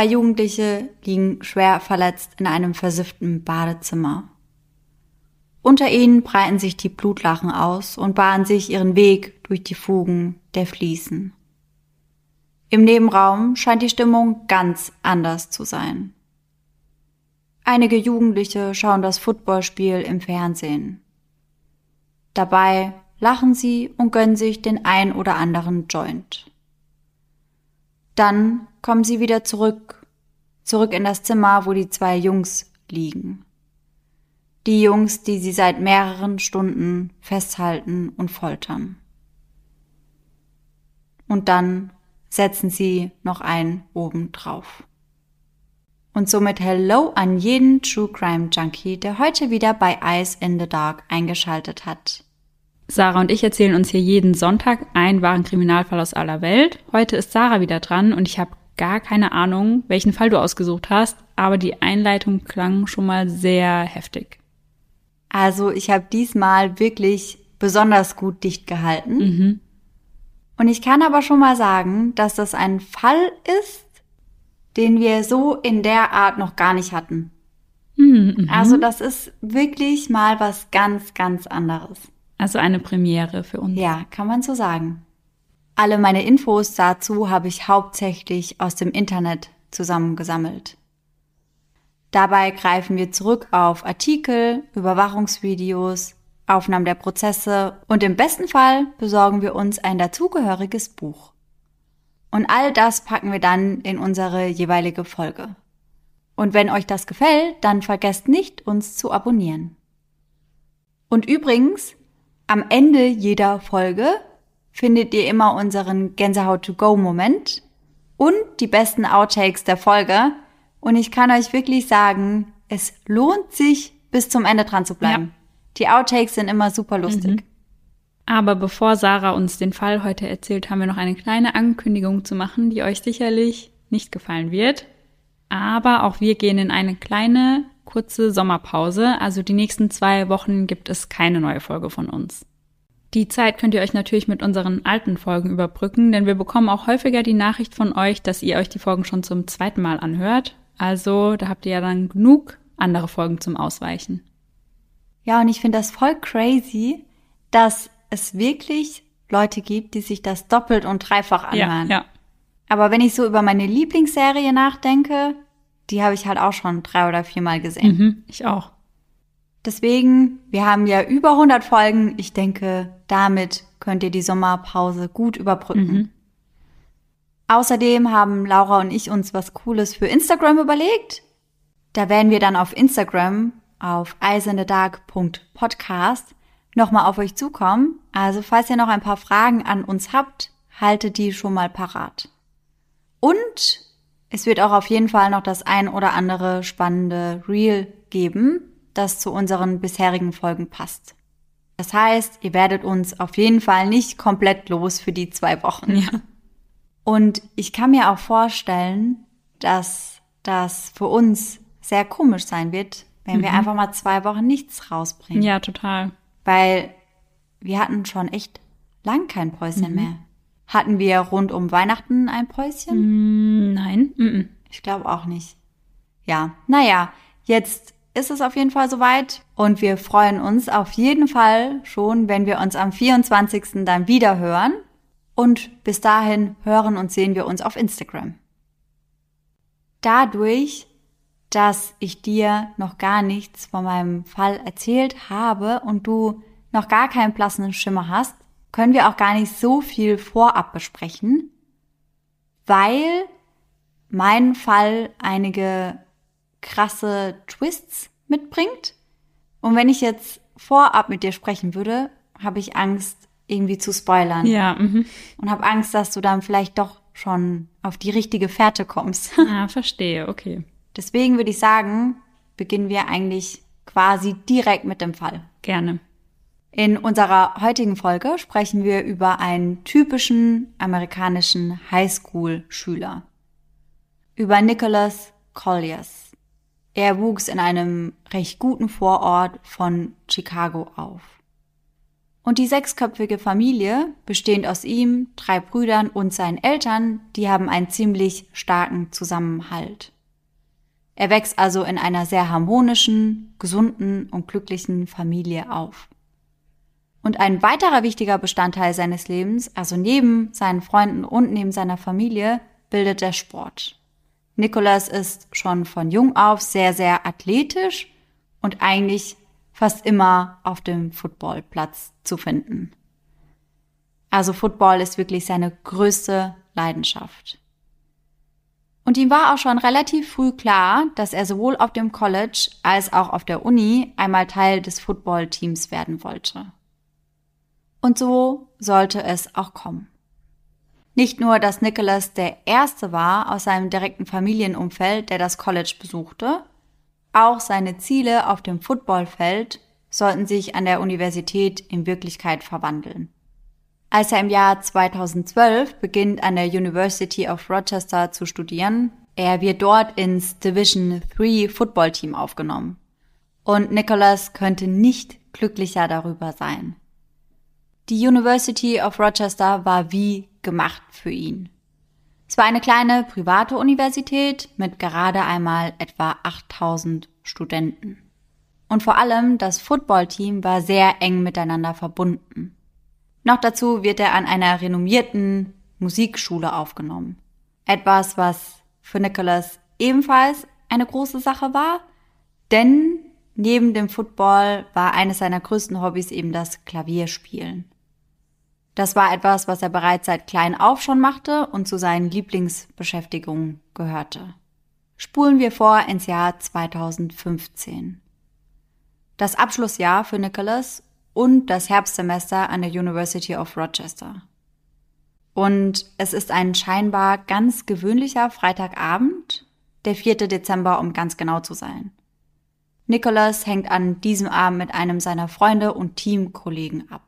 Zwei Jugendliche liegen schwer verletzt in einem versifften Badezimmer. Unter ihnen breiten sich die Blutlachen aus und bahnen sich ihren Weg durch die Fugen der Fliesen. Im Nebenraum scheint die Stimmung ganz anders zu sein. Einige Jugendliche schauen das Footballspiel im Fernsehen. Dabei lachen sie und gönnen sich den ein oder anderen Joint. Dann kommen sie wieder zurück, zurück in das Zimmer, wo die zwei Jungs liegen. Die Jungs, die sie seit mehreren Stunden festhalten und foltern. Und dann setzen sie noch einen oben drauf. Und somit Hello an jeden True Crime Junkie, der heute wieder bei Eyes in the Dark eingeschaltet hat. Sarah und ich erzählen uns hier jeden Sonntag einen wahren Kriminalfall aus aller Welt. Heute ist Sarah wieder dran und ich habe gar keine Ahnung, welchen Fall du ausgesucht hast, aber die Einleitung klang schon mal sehr heftig. Also ich habe diesmal wirklich besonders gut dicht gehalten. Mhm. Und ich kann aber schon mal sagen, dass das ein Fall ist, den wir so in der Art noch gar nicht hatten. Mhm. Also das ist wirklich mal was ganz, ganz anderes. Also eine Premiere für uns. Ja, kann man so sagen. Alle meine Infos dazu habe ich hauptsächlich aus dem Internet zusammengesammelt. Dabei greifen wir zurück auf Artikel, Überwachungsvideos, Aufnahmen der Prozesse und im besten Fall besorgen wir uns ein dazugehöriges Buch. Und all das packen wir dann in unsere jeweilige Folge. Und wenn euch das gefällt, dann vergesst nicht, uns zu abonnieren. Und übrigens, am Ende jeder Folge findet ihr immer unseren Gänsehaut-to-go-Moment und die besten Outtakes der Folge, und ich kann euch wirklich sagen, es lohnt sich, bis zum Ende dran zu bleiben. Ja. Die Outtakes sind immer super lustig. Mhm. Aber bevor Sarah uns den Fall heute erzählt, haben wir noch eine kleine Ankündigung zu machen, die euch sicherlich nicht gefallen wird. Aber auch wir gehen in eine kleine, kurze Sommerpause. Also die nächsten zwei Wochen gibt es keine neue Folge von uns. Die Zeit könnt ihr euch natürlich mit unseren alten Folgen überbrücken, denn wir bekommen auch häufiger die Nachricht von euch, dass ihr euch die Folgen schon zum zweiten Mal anhört. Also da habt ihr ja dann genug andere Folgen zum Ausweichen. Ja, und ich finde das voll crazy, dass es wirklich Leute gibt, die sich das doppelt und dreifach anhören. Ja, ja. Aber wenn ich so über meine Lieblingsserie nachdenke, die habe ich halt auch schon drei oder viermal gesehen. Mhm, ich auch. Deswegen, wir haben ja über 100 Folgen. Ich denke, damit könnt ihr die Sommerpause gut überbrücken. Mhm. Außerdem haben Laura und ich uns was Cooles für Instagram überlegt. Da werden wir dann auf Instagram auf eisendedark.podcast nochmal auf euch zukommen. Also falls ihr noch ein paar Fragen an uns habt, haltet die schon mal parat. Und es wird auch auf jeden Fall noch das ein oder andere spannende Reel geben, das zu unseren bisherigen Folgen passt. Das heißt, ihr werdet uns auf jeden Fall nicht komplett los für die zwei Wochen. Ja. Und ich kann mir auch vorstellen, dass das für uns sehr komisch sein wird, wenn mhm. wir einfach mal zwei Wochen nichts rausbringen. Ja, total. Weil wir hatten schon echt lang kein Päuschen mhm. mehr. Hatten wir rund um Weihnachten ein Päuschen? Mm, nein. Mm ich glaube auch nicht. Ja, naja, jetzt ist es auf jeden Fall soweit und wir freuen uns auf jeden Fall schon, wenn wir uns am 24. dann wieder hören. Und bis dahin hören und sehen wir uns auf Instagram. Dadurch, dass ich dir noch gar nichts von meinem Fall erzählt habe und du noch gar keinen blassen Schimmer hast, können wir auch gar nicht so viel vorab besprechen, weil mein Fall einige krasse Twists mitbringt. Und wenn ich jetzt vorab mit dir sprechen würde, habe ich Angst, irgendwie zu spoilern. Ja. Mhm. Und habe Angst, dass du dann vielleicht doch schon auf die richtige Fährte kommst. Ah, verstehe, okay. Deswegen würde ich sagen, beginnen wir eigentlich quasi direkt mit dem Fall. Gerne. In unserer heutigen Folge sprechen wir über einen typischen amerikanischen Highschool-Schüler. Über Nicholas Colliers. Er wuchs in einem recht guten Vorort von Chicago auf. Und die sechsköpfige Familie, bestehend aus ihm, drei Brüdern und seinen Eltern, die haben einen ziemlich starken Zusammenhalt. Er wächst also in einer sehr harmonischen, gesunden und glücklichen Familie auf. Und ein weiterer wichtiger Bestandteil seines Lebens, also neben seinen Freunden und neben seiner Familie, bildet der Sport. Nicholas ist schon von jung auf sehr, sehr athletisch und eigentlich fast immer auf dem Footballplatz zu finden. Also Football ist wirklich seine größte Leidenschaft. Und ihm war auch schon relativ früh klar, dass er sowohl auf dem College als auch auf der Uni einmal Teil des Footballteams werden wollte. Und so sollte es auch kommen. Nicht nur, dass Nicholas der Erste war aus seinem direkten Familienumfeld, der das College besuchte, auch seine Ziele auf dem Footballfeld sollten sich an der Universität in Wirklichkeit verwandeln. Als er im Jahr 2012 beginnt an der University of Rochester zu studieren, er wird dort ins Division 3 Football Team aufgenommen. Und Nicholas könnte nicht glücklicher darüber sein. Die University of Rochester war wie gemacht für ihn. Es war eine kleine private Universität mit gerade einmal etwa 8000 Studenten. Und vor allem das Footballteam war sehr eng miteinander verbunden. Noch dazu wird er an einer renommierten Musikschule aufgenommen. Etwas, was für Nicholas ebenfalls eine große Sache war, denn neben dem Football war eines seiner größten Hobbys eben das Klavierspielen. Das war etwas, was er bereits seit klein auf schon machte und zu seinen Lieblingsbeschäftigungen gehörte. Spulen wir vor ins Jahr 2015. Das Abschlussjahr für Nicholas und das Herbstsemester an der University of Rochester. Und es ist ein scheinbar ganz gewöhnlicher Freitagabend, der 4. Dezember, um ganz genau zu sein. Nicholas hängt an diesem Abend mit einem seiner Freunde und Teamkollegen ab.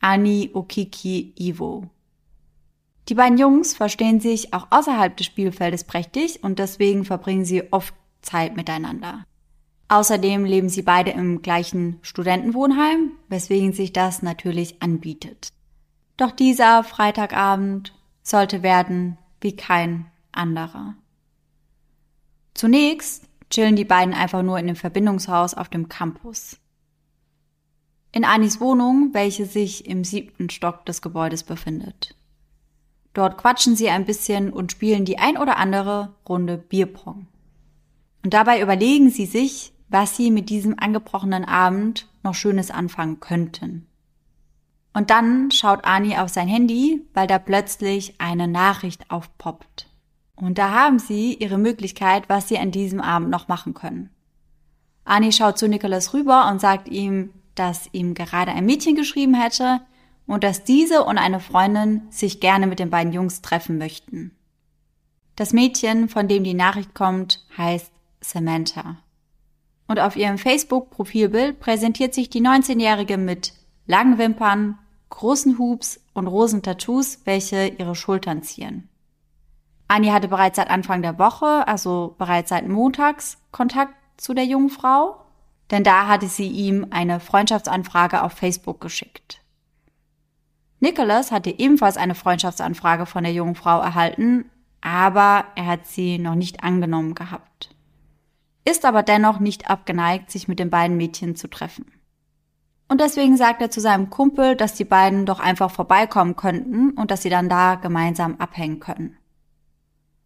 Ani Okiki Ivo. Die beiden Jungs verstehen sich auch außerhalb des Spielfeldes prächtig und deswegen verbringen sie oft Zeit miteinander. Außerdem leben sie beide im gleichen Studentenwohnheim, weswegen sich das natürlich anbietet. Doch dieser Freitagabend sollte werden wie kein anderer. Zunächst chillen die beiden einfach nur in dem Verbindungshaus auf dem Campus in Anis Wohnung, welche sich im siebten Stock des Gebäudes befindet. Dort quatschen sie ein bisschen und spielen die ein oder andere Runde Bierpong. Und dabei überlegen sie sich, was sie mit diesem angebrochenen Abend noch Schönes anfangen könnten. Und dann schaut Ani auf sein Handy, weil da plötzlich eine Nachricht aufpoppt. Und da haben sie ihre Möglichkeit, was sie an diesem Abend noch machen können. Ani schaut zu Nicholas rüber und sagt ihm, dass ihm gerade ein Mädchen geschrieben hätte und dass diese und eine Freundin sich gerne mit den beiden Jungs treffen möchten. Das Mädchen, von dem die Nachricht kommt, heißt Samantha. Und auf ihrem Facebook-Profilbild präsentiert sich die 19-Jährige mit langen Wimpern, großen Hubs und rosen Tattoos, welche ihre Schultern ziehen. Annie hatte bereits seit Anfang der Woche, also bereits seit Montags, Kontakt zu der jungen Frau denn da hatte sie ihm eine Freundschaftsanfrage auf Facebook geschickt. Nicholas hatte ebenfalls eine Freundschaftsanfrage von der jungen Frau erhalten, aber er hat sie noch nicht angenommen gehabt. Ist aber dennoch nicht abgeneigt, sich mit den beiden Mädchen zu treffen. Und deswegen sagt er zu seinem Kumpel, dass die beiden doch einfach vorbeikommen könnten und dass sie dann da gemeinsam abhängen können.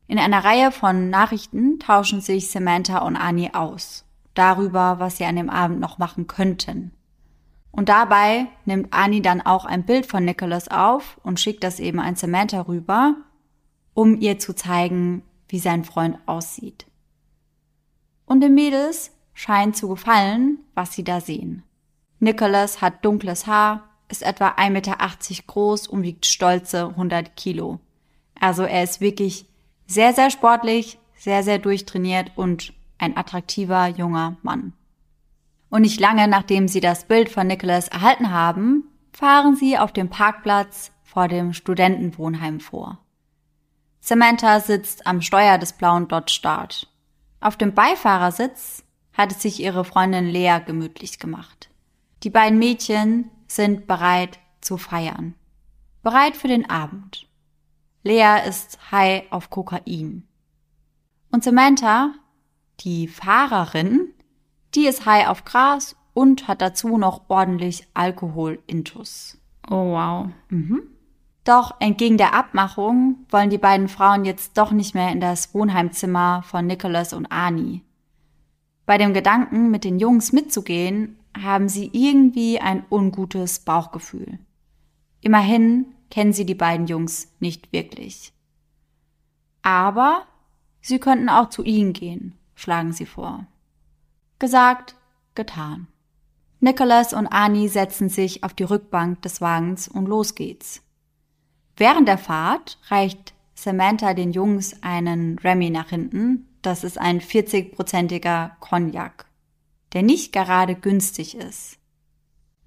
In einer Reihe von Nachrichten tauschen sich Samantha und Annie aus darüber, was sie an dem Abend noch machen könnten. Und dabei nimmt Annie dann auch ein Bild von Nicholas auf und schickt das eben an Samantha rüber, um ihr zu zeigen, wie sein Freund aussieht. Und den Mädels scheint zu gefallen, was sie da sehen. Nicholas hat dunkles Haar, ist etwa 1,80 Meter groß und wiegt stolze 100 Kilo. Also er ist wirklich sehr, sehr sportlich, sehr, sehr durchtrainiert und ein attraktiver junger Mann. Und nicht lange nachdem sie das Bild von Nicholas erhalten haben, fahren sie auf dem Parkplatz vor dem Studentenwohnheim vor. Samantha sitzt am Steuer des blauen Dodge Dart. Auf dem Beifahrersitz hat es sich ihre Freundin Lea gemütlich gemacht. Die beiden Mädchen sind bereit zu feiern. Bereit für den Abend. Lea ist high auf Kokain. Und Samantha, die Fahrerin, die ist high auf Gras und hat dazu noch ordentlich Alkohol-Intus. Oh wow. Mhm. Doch entgegen der Abmachung wollen die beiden Frauen jetzt doch nicht mehr in das Wohnheimzimmer von Nicholas und Ani. Bei dem Gedanken, mit den Jungs mitzugehen, haben sie irgendwie ein ungutes Bauchgefühl. Immerhin kennen sie die beiden Jungs nicht wirklich. Aber sie könnten auch zu ihnen gehen, schlagen sie vor. Gesagt, getan. Nicholas und Ani setzen sich auf die Rückbank des Wagens und los geht's. Während der Fahrt reicht Samantha den Jungs einen Remy nach hinten. Das ist ein 40-prozentiger Cognac, der nicht gerade günstig ist.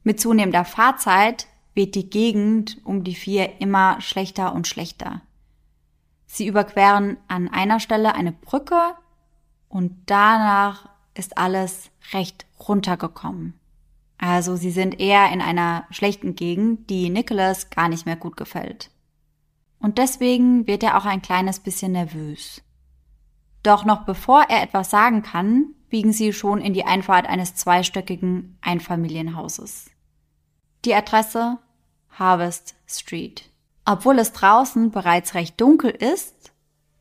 Mit zunehmender Fahrzeit wird die Gegend um die vier immer schlechter und schlechter. Sie überqueren an einer Stelle eine Brücke und danach ist alles recht runtergekommen. Also sie sind eher in einer schlechten Gegend, die Nicholas gar nicht mehr gut gefällt. Und deswegen wird er auch ein kleines bisschen nervös. Doch noch bevor er etwas sagen kann, biegen sie schon in die Einfahrt eines zweistöckigen Einfamilienhauses. Die Adresse Harvest Street. Obwohl es draußen bereits recht dunkel ist,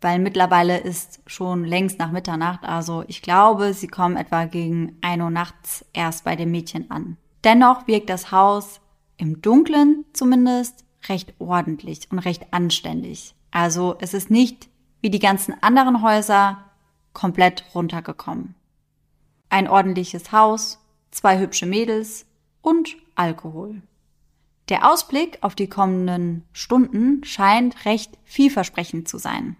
weil mittlerweile ist schon längst nach Mitternacht, also ich glaube, sie kommen etwa gegen 1 Uhr nachts erst bei dem Mädchen an. Dennoch wirkt das Haus im Dunkeln zumindest recht ordentlich und recht anständig. Also es ist nicht wie die ganzen anderen Häuser komplett runtergekommen. Ein ordentliches Haus, zwei hübsche Mädels und Alkohol. Der Ausblick auf die kommenden Stunden scheint recht vielversprechend zu sein.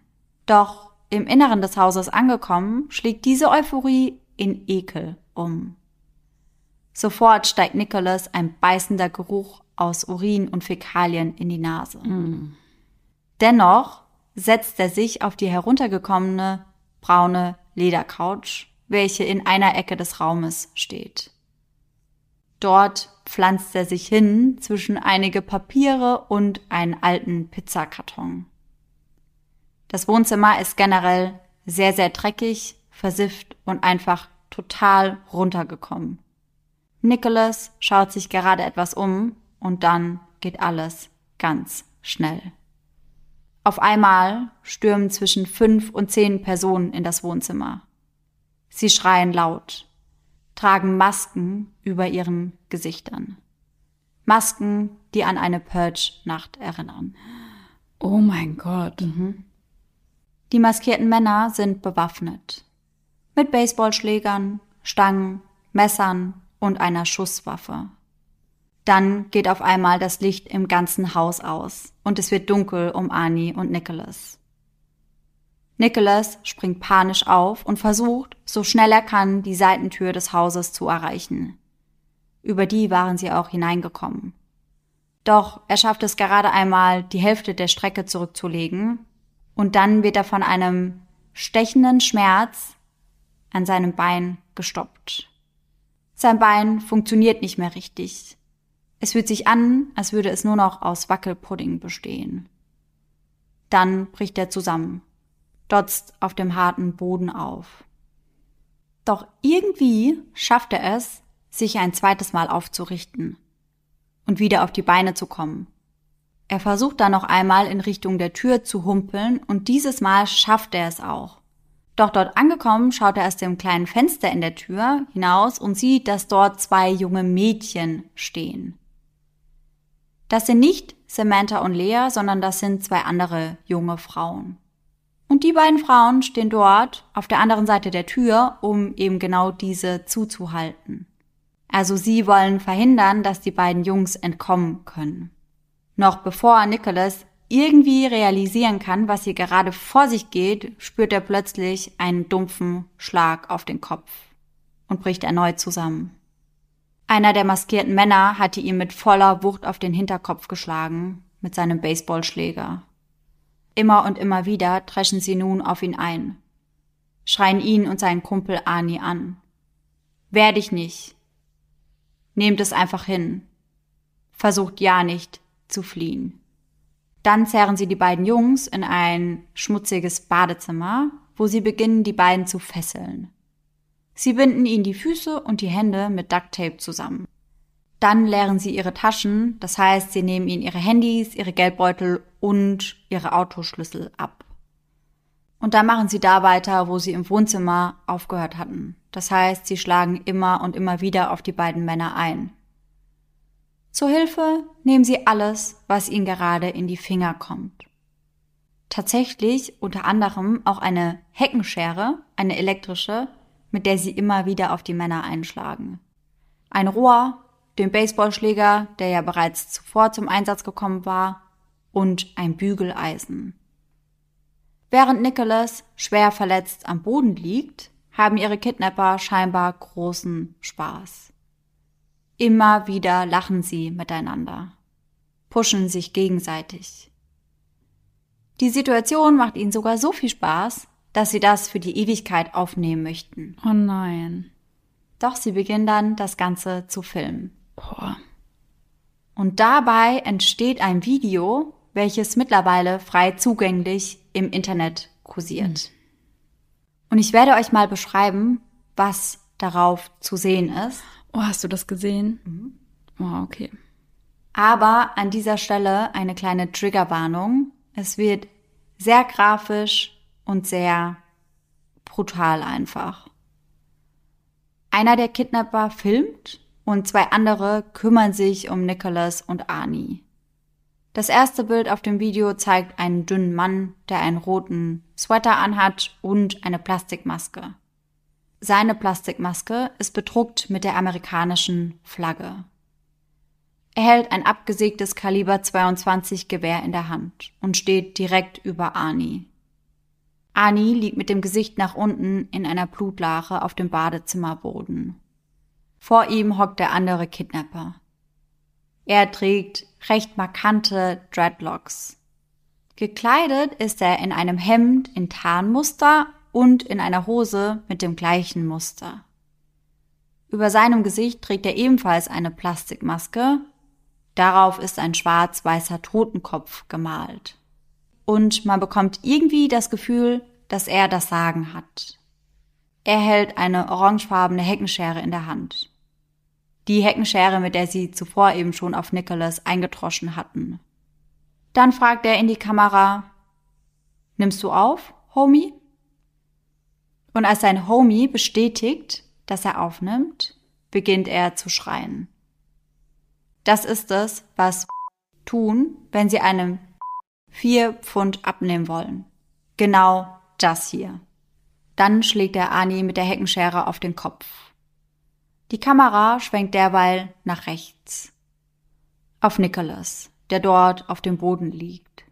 Doch im Inneren des Hauses angekommen, schlägt diese Euphorie in Ekel um. Sofort steigt Nicholas ein beißender Geruch aus Urin und Fäkalien in die Nase. Mm. Dennoch setzt er sich auf die heruntergekommene braune Ledercouch, welche in einer Ecke des Raumes steht. Dort pflanzt er sich hin zwischen einige Papiere und einen alten Pizzakarton. Das Wohnzimmer ist generell sehr, sehr dreckig, versifft und einfach total runtergekommen. Nicholas schaut sich gerade etwas um und dann geht alles ganz schnell. Auf einmal stürmen zwischen fünf und zehn Personen in das Wohnzimmer. Sie schreien laut, tragen Masken über ihren Gesichtern. Masken, die an eine Purge-Nacht erinnern. Oh mein Gott. Mhm. Die maskierten Männer sind bewaffnet. Mit Baseballschlägern, Stangen, Messern und einer Schusswaffe. Dann geht auf einmal das Licht im ganzen Haus aus und es wird dunkel um Ani und Nicholas. Nicholas springt panisch auf und versucht, so schnell er kann, die Seitentür des Hauses zu erreichen. Über die waren sie auch hineingekommen. Doch er schafft es gerade einmal, die Hälfte der Strecke zurückzulegen, und dann wird er von einem stechenden Schmerz an seinem Bein gestoppt. Sein Bein funktioniert nicht mehr richtig. Es fühlt sich an, als würde es nur noch aus Wackelpudding bestehen. Dann bricht er zusammen, dotzt auf dem harten Boden auf. Doch irgendwie schafft er es, sich ein zweites Mal aufzurichten und wieder auf die Beine zu kommen. Er versucht dann noch einmal in Richtung der Tür zu humpeln und dieses Mal schafft er es auch. Doch dort angekommen schaut er aus dem kleinen Fenster in der Tür hinaus und sieht, dass dort zwei junge Mädchen stehen. Das sind nicht Samantha und Lea, sondern das sind zwei andere junge Frauen. Und die beiden Frauen stehen dort auf der anderen Seite der Tür, um eben genau diese zuzuhalten. Also sie wollen verhindern, dass die beiden Jungs entkommen können. Noch bevor Nicholas irgendwie realisieren kann, was hier gerade vor sich geht, spürt er plötzlich einen dumpfen Schlag auf den Kopf und bricht erneut zusammen. Einer der maskierten Männer hatte ihm mit voller Wucht auf den Hinterkopf geschlagen mit seinem Baseballschläger. Immer und immer wieder dreschen sie nun auf ihn ein, schreien ihn und seinen Kumpel Ani an. Wehr dich nicht. Nehmt es einfach hin. versucht ja nicht zu fliehen. Dann zerren sie die beiden Jungs in ein schmutziges Badezimmer, wo sie beginnen, die beiden zu fesseln. Sie binden ihnen die Füße und die Hände mit Ducktape zusammen. Dann leeren sie ihre Taschen, das heißt, sie nehmen ihnen ihre Handys, ihre Geldbeutel und ihre Autoschlüssel ab. Und dann machen sie da weiter, wo sie im Wohnzimmer aufgehört hatten. Das heißt, sie schlagen immer und immer wieder auf die beiden Männer ein. Zur Hilfe nehmen sie alles, was ihnen gerade in die Finger kommt. Tatsächlich unter anderem auch eine Heckenschere, eine elektrische, mit der sie immer wieder auf die Männer einschlagen. Ein Rohr, den Baseballschläger, der ja bereits zuvor zum Einsatz gekommen war, und ein Bügeleisen. Während Nicholas schwer verletzt am Boden liegt, haben ihre Kidnapper scheinbar großen Spaß. Immer wieder lachen sie miteinander, pushen sich gegenseitig. Die Situation macht ihnen sogar so viel Spaß, dass sie das für die Ewigkeit aufnehmen möchten. Oh nein. Doch sie beginnen dann, das Ganze zu filmen. Boah. Und dabei entsteht ein Video, welches mittlerweile frei zugänglich im Internet kursiert. Mhm. Und ich werde euch mal beschreiben, was darauf zu sehen ist. Oh, hast du das gesehen? Mhm. Oh, okay. Aber an dieser Stelle eine kleine Triggerwarnung. Es wird sehr grafisch und sehr brutal einfach. Einer der Kidnapper filmt und zwei andere kümmern sich um Nicholas und Arnie. Das erste Bild auf dem Video zeigt einen dünnen Mann, der einen roten Sweater anhat und eine Plastikmaske. Seine Plastikmaske ist bedruckt mit der amerikanischen Flagge. Er hält ein abgesägtes Kaliber 22 Gewehr in der Hand und steht direkt über Arnie. Arnie liegt mit dem Gesicht nach unten in einer Blutlache auf dem Badezimmerboden. Vor ihm hockt der andere Kidnapper. Er trägt recht markante Dreadlocks. Gekleidet ist er in einem Hemd in Tarnmuster und in einer Hose mit dem gleichen Muster. Über seinem Gesicht trägt er ebenfalls eine Plastikmaske. Darauf ist ein schwarz-weißer Totenkopf gemalt. Und man bekommt irgendwie das Gefühl, dass er das Sagen hat. Er hält eine orangefarbene Heckenschere in der Hand. Die Heckenschere, mit der sie zuvor eben schon auf Nicholas eingetroschen hatten. Dann fragt er in die Kamera, Nimmst du auf, Homie? Und als sein Homie bestätigt, dass er aufnimmt, beginnt er zu schreien. Das ist es, was tun, wenn sie einem vier Pfund abnehmen wollen. Genau das hier. Dann schlägt er Ani mit der Heckenschere auf den Kopf. Die Kamera schwenkt derweil nach rechts. Auf Nicholas, der dort auf dem Boden liegt.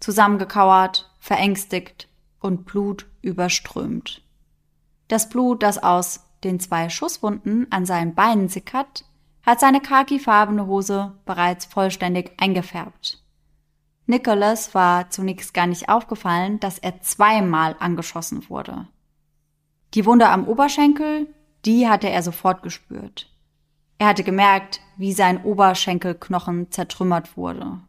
Zusammengekauert, verängstigt und Blut überströmt. Das Blut, das aus den zwei Schusswunden an seinen Beinen sickert, hat seine khakifarbene Hose bereits vollständig eingefärbt. Nicholas war zunächst gar nicht aufgefallen, dass er zweimal angeschossen wurde. Die Wunde am Oberschenkel, die hatte er sofort gespürt. Er hatte gemerkt, wie sein Oberschenkelknochen zertrümmert wurde.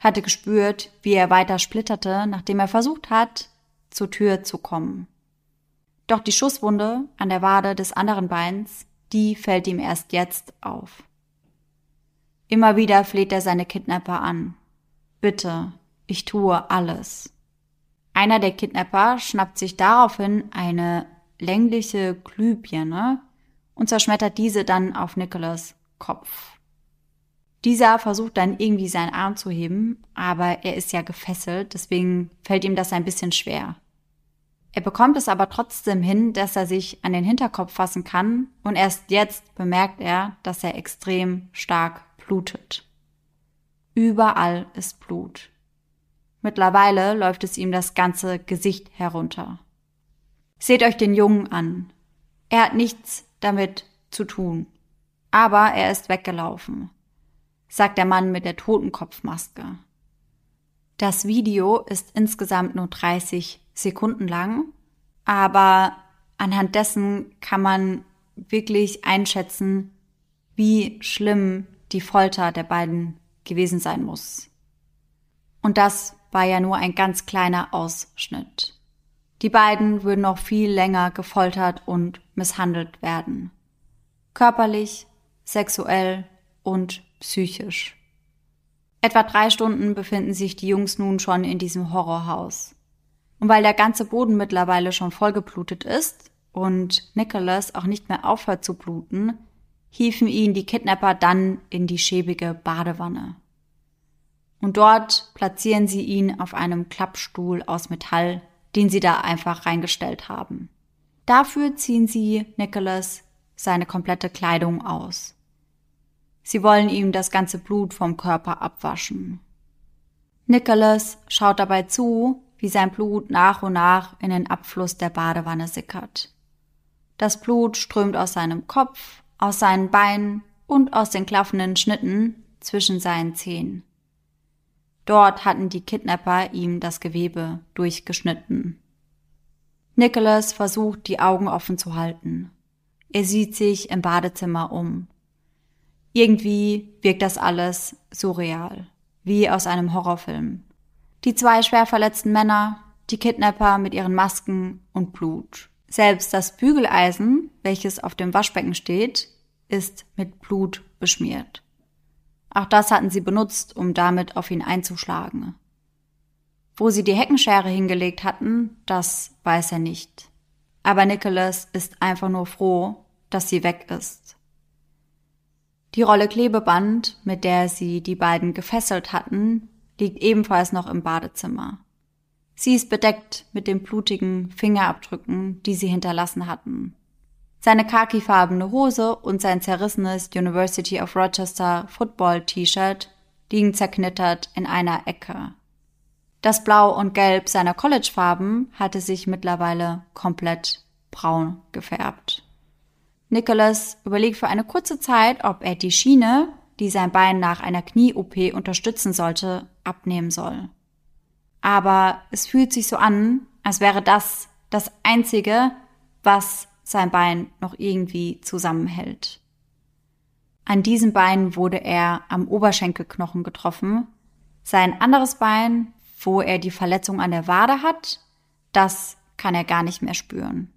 Hatte gespürt, wie er weiter splitterte, nachdem er versucht hat, zur Tür zu kommen. Doch die Schusswunde an der Wade des anderen Beins, die fällt ihm erst jetzt auf. Immer wieder fleht er seine Kidnapper an. Bitte, ich tue alles. Einer der Kidnapper schnappt sich daraufhin eine längliche Glühbirne und zerschmettert diese dann auf Nicholas Kopf. Dieser versucht dann irgendwie seinen Arm zu heben, aber er ist ja gefesselt, deswegen fällt ihm das ein bisschen schwer. Er bekommt es aber trotzdem hin, dass er sich an den Hinterkopf fassen kann und erst jetzt bemerkt er, dass er extrem stark blutet. Überall ist Blut. Mittlerweile läuft es ihm das ganze Gesicht herunter. Seht euch den Jungen an. Er hat nichts damit zu tun. Aber er ist weggelaufen, sagt der Mann mit der Totenkopfmaske. Das Video ist insgesamt nur 30 Sekunden lang, aber anhand dessen kann man wirklich einschätzen, wie schlimm die Folter der beiden gewesen sein muss. Und das war ja nur ein ganz kleiner Ausschnitt. Die beiden würden noch viel länger gefoltert und misshandelt werden. Körperlich, sexuell und psychisch. Etwa drei Stunden befinden sich die Jungs nun schon in diesem Horrorhaus. Und weil der ganze Boden mittlerweile schon vollgeblutet ist und Nicholas auch nicht mehr aufhört zu bluten, hiefen ihn die Kidnapper dann in die schäbige Badewanne. Und dort platzieren sie ihn auf einem Klappstuhl aus Metall, den sie da einfach reingestellt haben. Dafür ziehen sie Nicholas seine komplette Kleidung aus. Sie wollen ihm das ganze Blut vom Körper abwaschen. Nicholas schaut dabei zu, wie sein Blut nach und nach in den Abfluss der Badewanne sickert. Das Blut strömt aus seinem Kopf, aus seinen Beinen und aus den klaffenden Schnitten zwischen seinen Zehen. Dort hatten die Kidnapper ihm das Gewebe durchgeschnitten. Nicholas versucht, die Augen offen zu halten. Er sieht sich im Badezimmer um. Irgendwie wirkt das alles surreal, wie aus einem Horrorfilm. Die zwei schwer verletzten Männer, die Kidnapper mit ihren Masken und Blut. Selbst das Bügeleisen, welches auf dem Waschbecken steht, ist mit Blut beschmiert. Auch das hatten sie benutzt, um damit auf ihn einzuschlagen. Wo sie die Heckenschere hingelegt hatten, das weiß er nicht. Aber Nicholas ist einfach nur froh, dass sie weg ist. Die Rolle Klebeband, mit der sie die beiden gefesselt hatten, liegt ebenfalls noch im Badezimmer. Sie ist bedeckt mit den blutigen Fingerabdrücken, die sie hinterlassen hatten. Seine khakifarbene Hose und sein zerrissenes University of Rochester Football T-Shirt liegen zerknittert in einer Ecke. Das Blau und Gelb seiner Collegefarben hatte sich mittlerweile komplett braun gefärbt. Nicholas überlegt für eine kurze Zeit, ob er die Schiene, die sein Bein nach einer Knie-OP unterstützen sollte, abnehmen soll. Aber es fühlt sich so an, als wäre das das Einzige, was sein Bein noch irgendwie zusammenhält. An diesem Bein wurde er am Oberschenkelknochen getroffen. Sein anderes Bein, wo er die Verletzung an der Wade hat, das kann er gar nicht mehr spüren.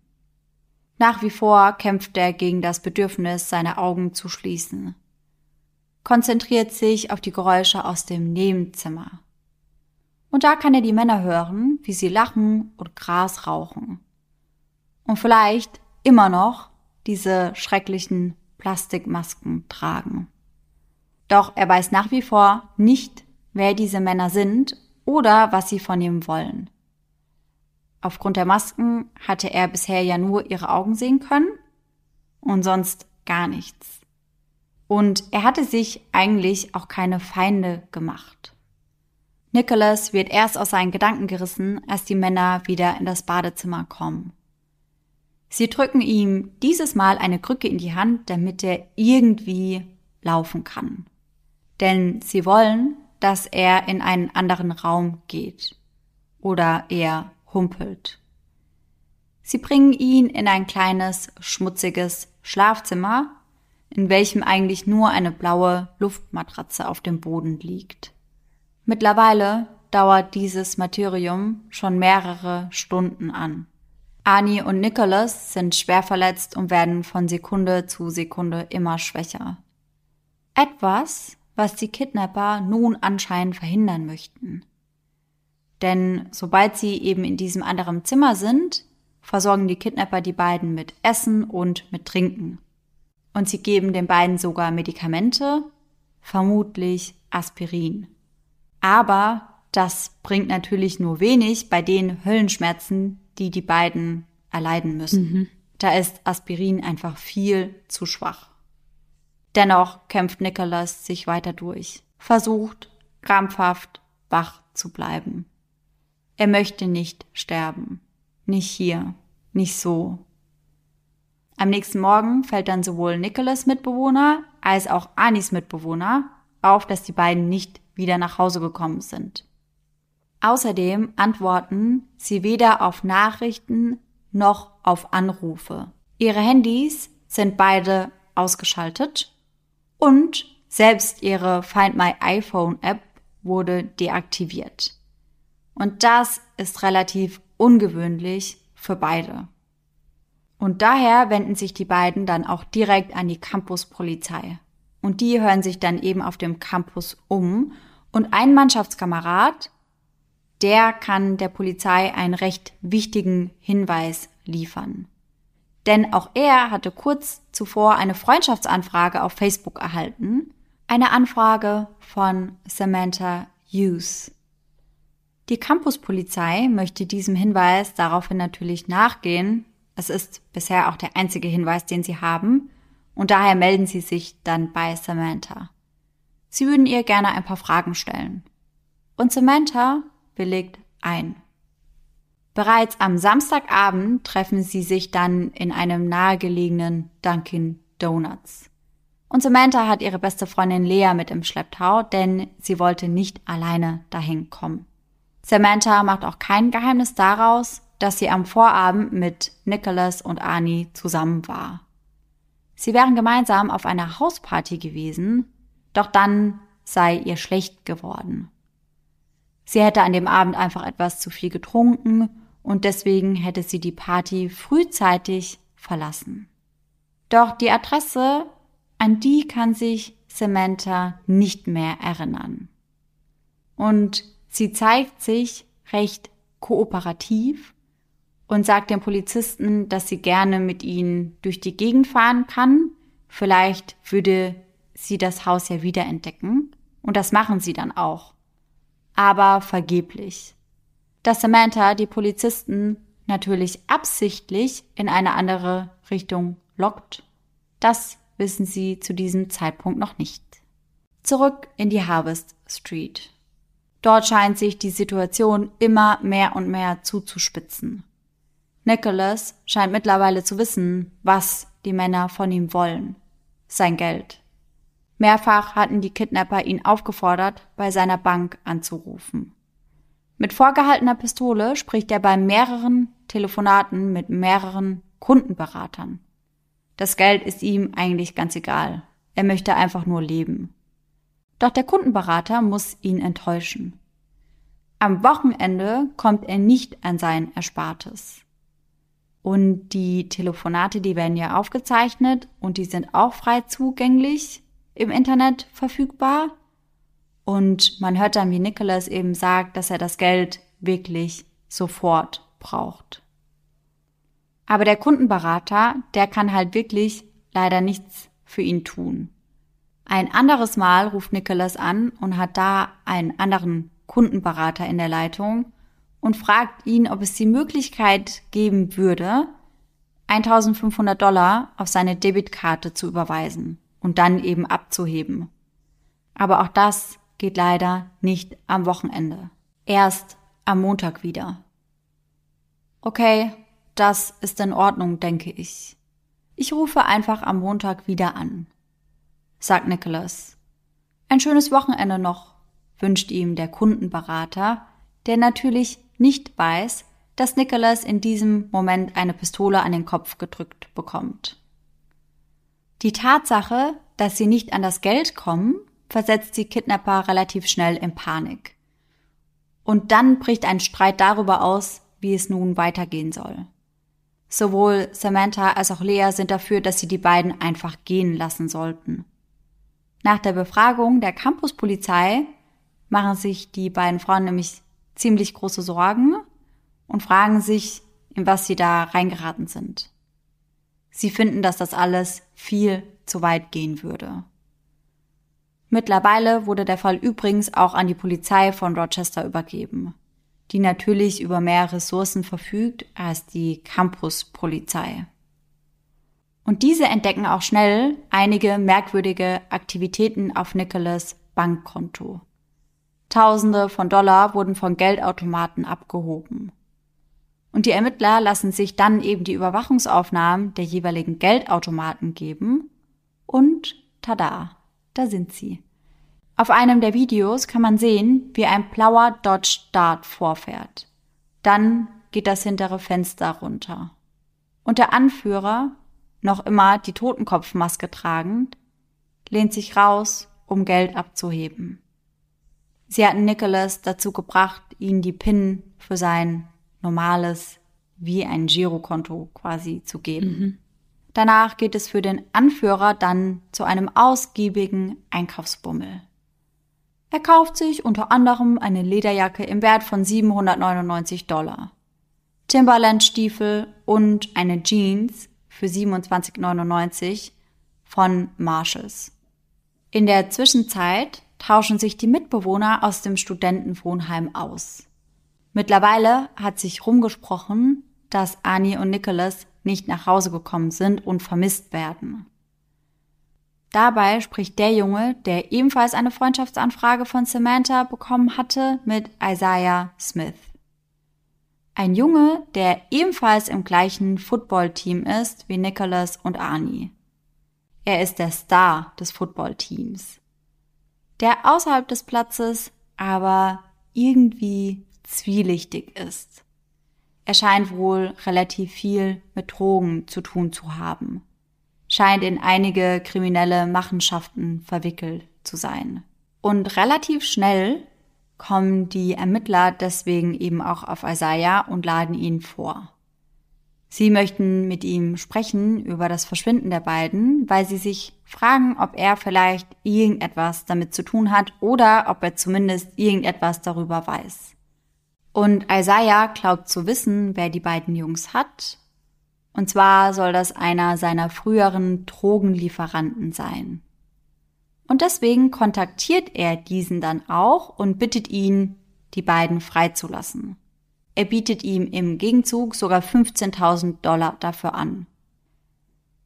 Nach wie vor kämpft er gegen das Bedürfnis, seine Augen zu schließen. Konzentriert sich auf die Geräusche aus dem Nebenzimmer. Und da kann er die Männer hören, wie sie lachen und Gras rauchen. Und vielleicht immer noch diese schrecklichen Plastikmasken tragen. Doch er weiß nach wie vor nicht, wer diese Männer sind oder was sie von ihm wollen. Aufgrund der Masken hatte er bisher ja nur ihre Augen sehen können und sonst gar nichts. Und er hatte sich eigentlich auch keine Feinde gemacht. Nicholas wird erst aus seinen Gedanken gerissen, als die Männer wieder in das Badezimmer kommen. Sie drücken ihm dieses Mal eine Krücke in die Hand, damit er irgendwie laufen kann. Denn sie wollen, dass er in einen anderen Raum geht. Oder er humpelt. Sie bringen ihn in ein kleines, schmutziges Schlafzimmer, in welchem eigentlich nur eine blaue Luftmatratze auf dem Boden liegt. Mittlerweile dauert dieses Martyrium schon mehrere Stunden an. Ani und Nicholas sind schwer verletzt und werden von Sekunde zu Sekunde immer schwächer. Etwas, was die Kidnapper nun anscheinend verhindern möchten. Denn sobald sie eben in diesem anderen Zimmer sind, versorgen die Kidnapper die beiden mit Essen und mit Trinken. Und sie geben den beiden sogar Medikamente, vermutlich Aspirin. Aber das bringt natürlich nur wenig bei den Höllenschmerzen, die die beiden erleiden müssen. Mhm. Da ist Aspirin einfach viel zu schwach. Dennoch kämpft Nicholas sich weiter durch, versucht krampfhaft wach zu bleiben. Er möchte nicht sterben. Nicht hier, nicht so. Am nächsten Morgen fällt dann sowohl Nicholas Mitbewohner als auch Anis Mitbewohner auf, dass die beiden nicht wieder nach Hause gekommen sind. Außerdem antworten sie weder auf Nachrichten noch auf Anrufe. Ihre Handys sind beide ausgeschaltet und Selbst ihre Find My iPhone App wurde deaktiviert. Und das ist relativ ungewöhnlich für beide. Und daher wenden sich die beiden dann auch direkt an die Campuspolizei. Und die hören sich dann eben auf dem Campus um. Und ein Mannschaftskamerad, der kann der Polizei einen recht wichtigen Hinweis liefern. Denn auch er hatte kurz zuvor eine Freundschaftsanfrage auf Facebook erhalten. Eine Anfrage von Samantha Hughes. Die Campuspolizei möchte diesem Hinweis daraufhin natürlich nachgehen. Es ist bisher auch der einzige Hinweis, den sie haben. Und daher melden sie sich dann bei Samantha. Sie würden ihr gerne ein paar Fragen stellen. Und Samantha willigt ein. Bereits am Samstagabend treffen sie sich dann in einem nahegelegenen Dunkin Donuts. Und Samantha hat ihre beste Freundin Lea mit im Schlepptau, denn sie wollte nicht alleine dahin kommen. Samantha macht auch kein Geheimnis daraus, dass sie am Vorabend mit Nicholas und Arnie zusammen war. Sie wären gemeinsam auf einer Hausparty gewesen, doch dann sei ihr schlecht geworden. Sie hätte an dem Abend einfach etwas zu viel getrunken und deswegen hätte sie die Party frühzeitig verlassen. Doch die Adresse, an die kann sich Samantha nicht mehr erinnern. Und sie zeigt sich recht kooperativ und sagt dem Polizisten, dass sie gerne mit ihnen durch die Gegend fahren kann. Vielleicht würde sie das Haus ja wiederentdecken. Und das machen sie dann auch. Aber vergeblich dass Samantha die Polizisten natürlich absichtlich in eine andere Richtung lockt, das wissen sie zu diesem Zeitpunkt noch nicht. Zurück in die Harvest Street. Dort scheint sich die Situation immer mehr und mehr zuzuspitzen. Nicholas scheint mittlerweile zu wissen, was die Männer von ihm wollen. Sein Geld. Mehrfach hatten die Kidnapper ihn aufgefordert, bei seiner Bank anzurufen. Mit vorgehaltener Pistole spricht er bei mehreren Telefonaten mit mehreren Kundenberatern. Das Geld ist ihm eigentlich ganz egal. Er möchte einfach nur leben. Doch der Kundenberater muss ihn enttäuschen. Am Wochenende kommt er nicht an sein Erspartes. Und die Telefonate, die werden ja aufgezeichnet und die sind auch frei zugänglich im Internet verfügbar. Und man hört dann, wie Nicholas eben sagt, dass er das Geld wirklich sofort braucht. Aber der Kundenberater, der kann halt wirklich leider nichts für ihn tun. Ein anderes Mal ruft Nicholas an und hat da einen anderen Kundenberater in der Leitung und fragt ihn, ob es die Möglichkeit geben würde, 1500 Dollar auf seine Debitkarte zu überweisen und dann eben abzuheben. Aber auch das geht leider nicht am Wochenende. Erst am Montag wieder. Okay, das ist in Ordnung, denke ich. Ich rufe einfach am Montag wieder an, sagt Nicholas. Ein schönes Wochenende noch, wünscht ihm der Kundenberater, der natürlich nicht weiß, dass Nicholas in diesem Moment eine Pistole an den Kopf gedrückt bekommt. Die Tatsache, dass sie nicht an das Geld kommen, versetzt die Kidnapper relativ schnell in Panik. Und dann bricht ein Streit darüber aus, wie es nun weitergehen soll. Sowohl Samantha als auch Lea sind dafür, dass sie die beiden einfach gehen lassen sollten. Nach der Befragung der Campuspolizei machen sich die beiden Frauen nämlich ziemlich große Sorgen und fragen sich, in was sie da reingeraten sind. Sie finden, dass das alles viel zu weit gehen würde. Mittlerweile wurde der Fall übrigens auch an die Polizei von Rochester übergeben, die natürlich über mehr Ressourcen verfügt als die Campuspolizei. Und diese entdecken auch schnell einige merkwürdige Aktivitäten auf Nicholas Bankkonto. Tausende von Dollar wurden von Geldautomaten abgehoben. Und die Ermittler lassen sich dann eben die Überwachungsaufnahmen der jeweiligen Geldautomaten geben und tada, da sind sie. Auf einem der Videos kann man sehen, wie ein blauer Dodge Dart vorfährt. Dann geht das hintere Fenster runter. Und der Anführer, noch immer die Totenkopfmaske tragend, lehnt sich raus um Geld abzuheben. Sie hatten Nicholas dazu gebracht, ihnen die PIN für sein normales, wie ein Girokonto quasi zu geben. Mhm. Danach geht es für den Anführer dann zu einem ausgiebigen Einkaufsbummel. Er kauft sich unter anderem eine Lederjacke im Wert von 799 Dollar, Timberland-Stiefel und eine Jeans für 27,99 von Marshalls. In der Zwischenzeit tauschen sich die Mitbewohner aus dem Studentenwohnheim aus. Mittlerweile hat sich rumgesprochen, dass Annie und Nicholas nicht nach Hause gekommen sind und vermisst werden. Dabei spricht der Junge, der ebenfalls eine Freundschaftsanfrage von Samantha bekommen hatte, mit Isaiah Smith. Ein Junge, der ebenfalls im gleichen Footballteam ist wie Nicholas und Arnie. Er ist der Star des Footballteams. Der außerhalb des Platzes aber irgendwie zwielichtig ist. Er scheint wohl relativ viel mit Drogen zu tun zu haben, scheint in einige kriminelle Machenschaften verwickelt zu sein. Und relativ schnell kommen die Ermittler deswegen eben auch auf Isaiah und laden ihn vor. Sie möchten mit ihm sprechen über das Verschwinden der beiden, weil sie sich fragen, ob er vielleicht irgendetwas damit zu tun hat oder ob er zumindest irgendetwas darüber weiß. Und Isaiah glaubt zu wissen, wer die beiden Jungs hat. Und zwar soll das einer seiner früheren Drogenlieferanten sein. Und deswegen kontaktiert er diesen dann auch und bittet ihn, die beiden freizulassen. Er bietet ihm im Gegenzug sogar 15.000 Dollar dafür an.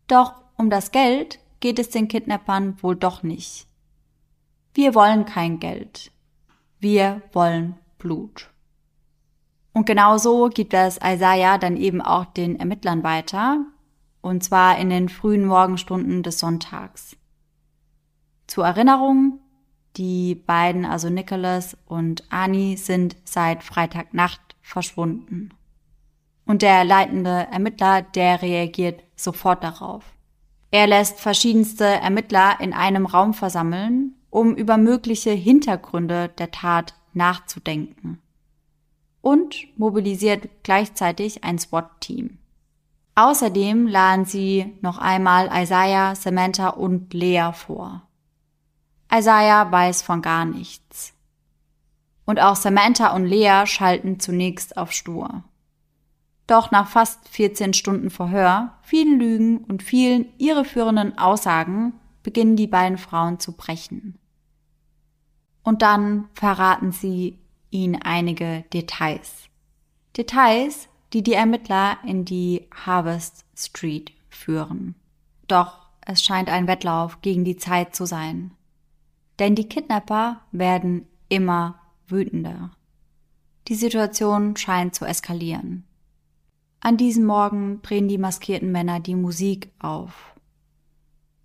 Doch um das Geld geht es den Kidnappern wohl doch nicht. Wir wollen kein Geld. Wir wollen Blut. Und genauso gibt es Isaiah dann eben auch den Ermittlern weiter, und zwar in den frühen Morgenstunden des Sonntags. Zur Erinnerung, die beiden, also Nicholas und Ani, sind seit Freitagnacht verschwunden. Und der leitende Ermittler, der reagiert sofort darauf. Er lässt verschiedenste Ermittler in einem Raum versammeln, um über mögliche Hintergründe der Tat nachzudenken und mobilisiert gleichzeitig ein SWAT-Team. Außerdem laden sie noch einmal Isaiah, Samantha und Lea vor. Isaiah weiß von gar nichts. Und auch Samantha und Lea schalten zunächst auf Stur. Doch nach fast 14 Stunden Verhör, vielen Lügen und vielen irreführenden Aussagen beginnen die beiden Frauen zu brechen. Und dann verraten sie ihn einige Details. Details, die die Ermittler in die Harvest Street führen. Doch es scheint ein Wettlauf gegen die Zeit zu sein. Denn die Kidnapper werden immer wütender. Die Situation scheint zu eskalieren. An diesem Morgen drehen die maskierten Männer die Musik auf.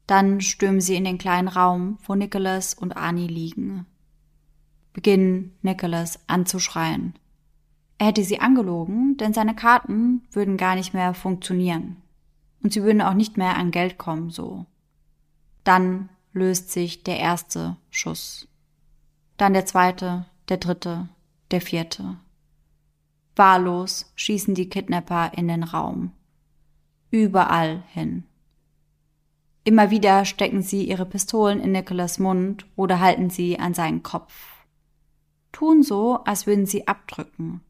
Dann stürmen sie in den kleinen Raum, wo Nicholas und Arnie liegen beginnen Nicholas anzuschreien. Er hätte sie angelogen, denn seine Karten würden gar nicht mehr funktionieren. Und sie würden auch nicht mehr an Geld kommen, so. Dann löst sich der erste Schuss. Dann der zweite, der dritte, der vierte. Wahllos schießen die Kidnapper in den Raum. Überall hin. Immer wieder stecken sie ihre Pistolen in Nicholas Mund oder halten sie an seinen Kopf tun so, als würden sie abdrücken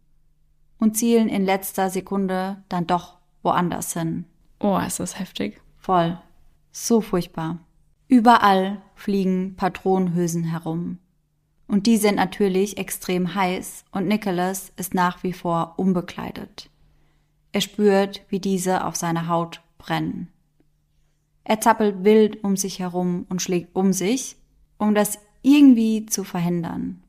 und zielen in letzter Sekunde dann doch woanders hin. Oh, ist das heftig. Voll. So furchtbar. Überall fliegen Patronenhülsen herum. Und die sind natürlich extrem heiß und Nicholas ist nach wie vor unbekleidet. Er spürt, wie diese auf seiner Haut brennen. Er zappelt wild um sich herum und schlägt um sich, um das irgendwie zu verhindern.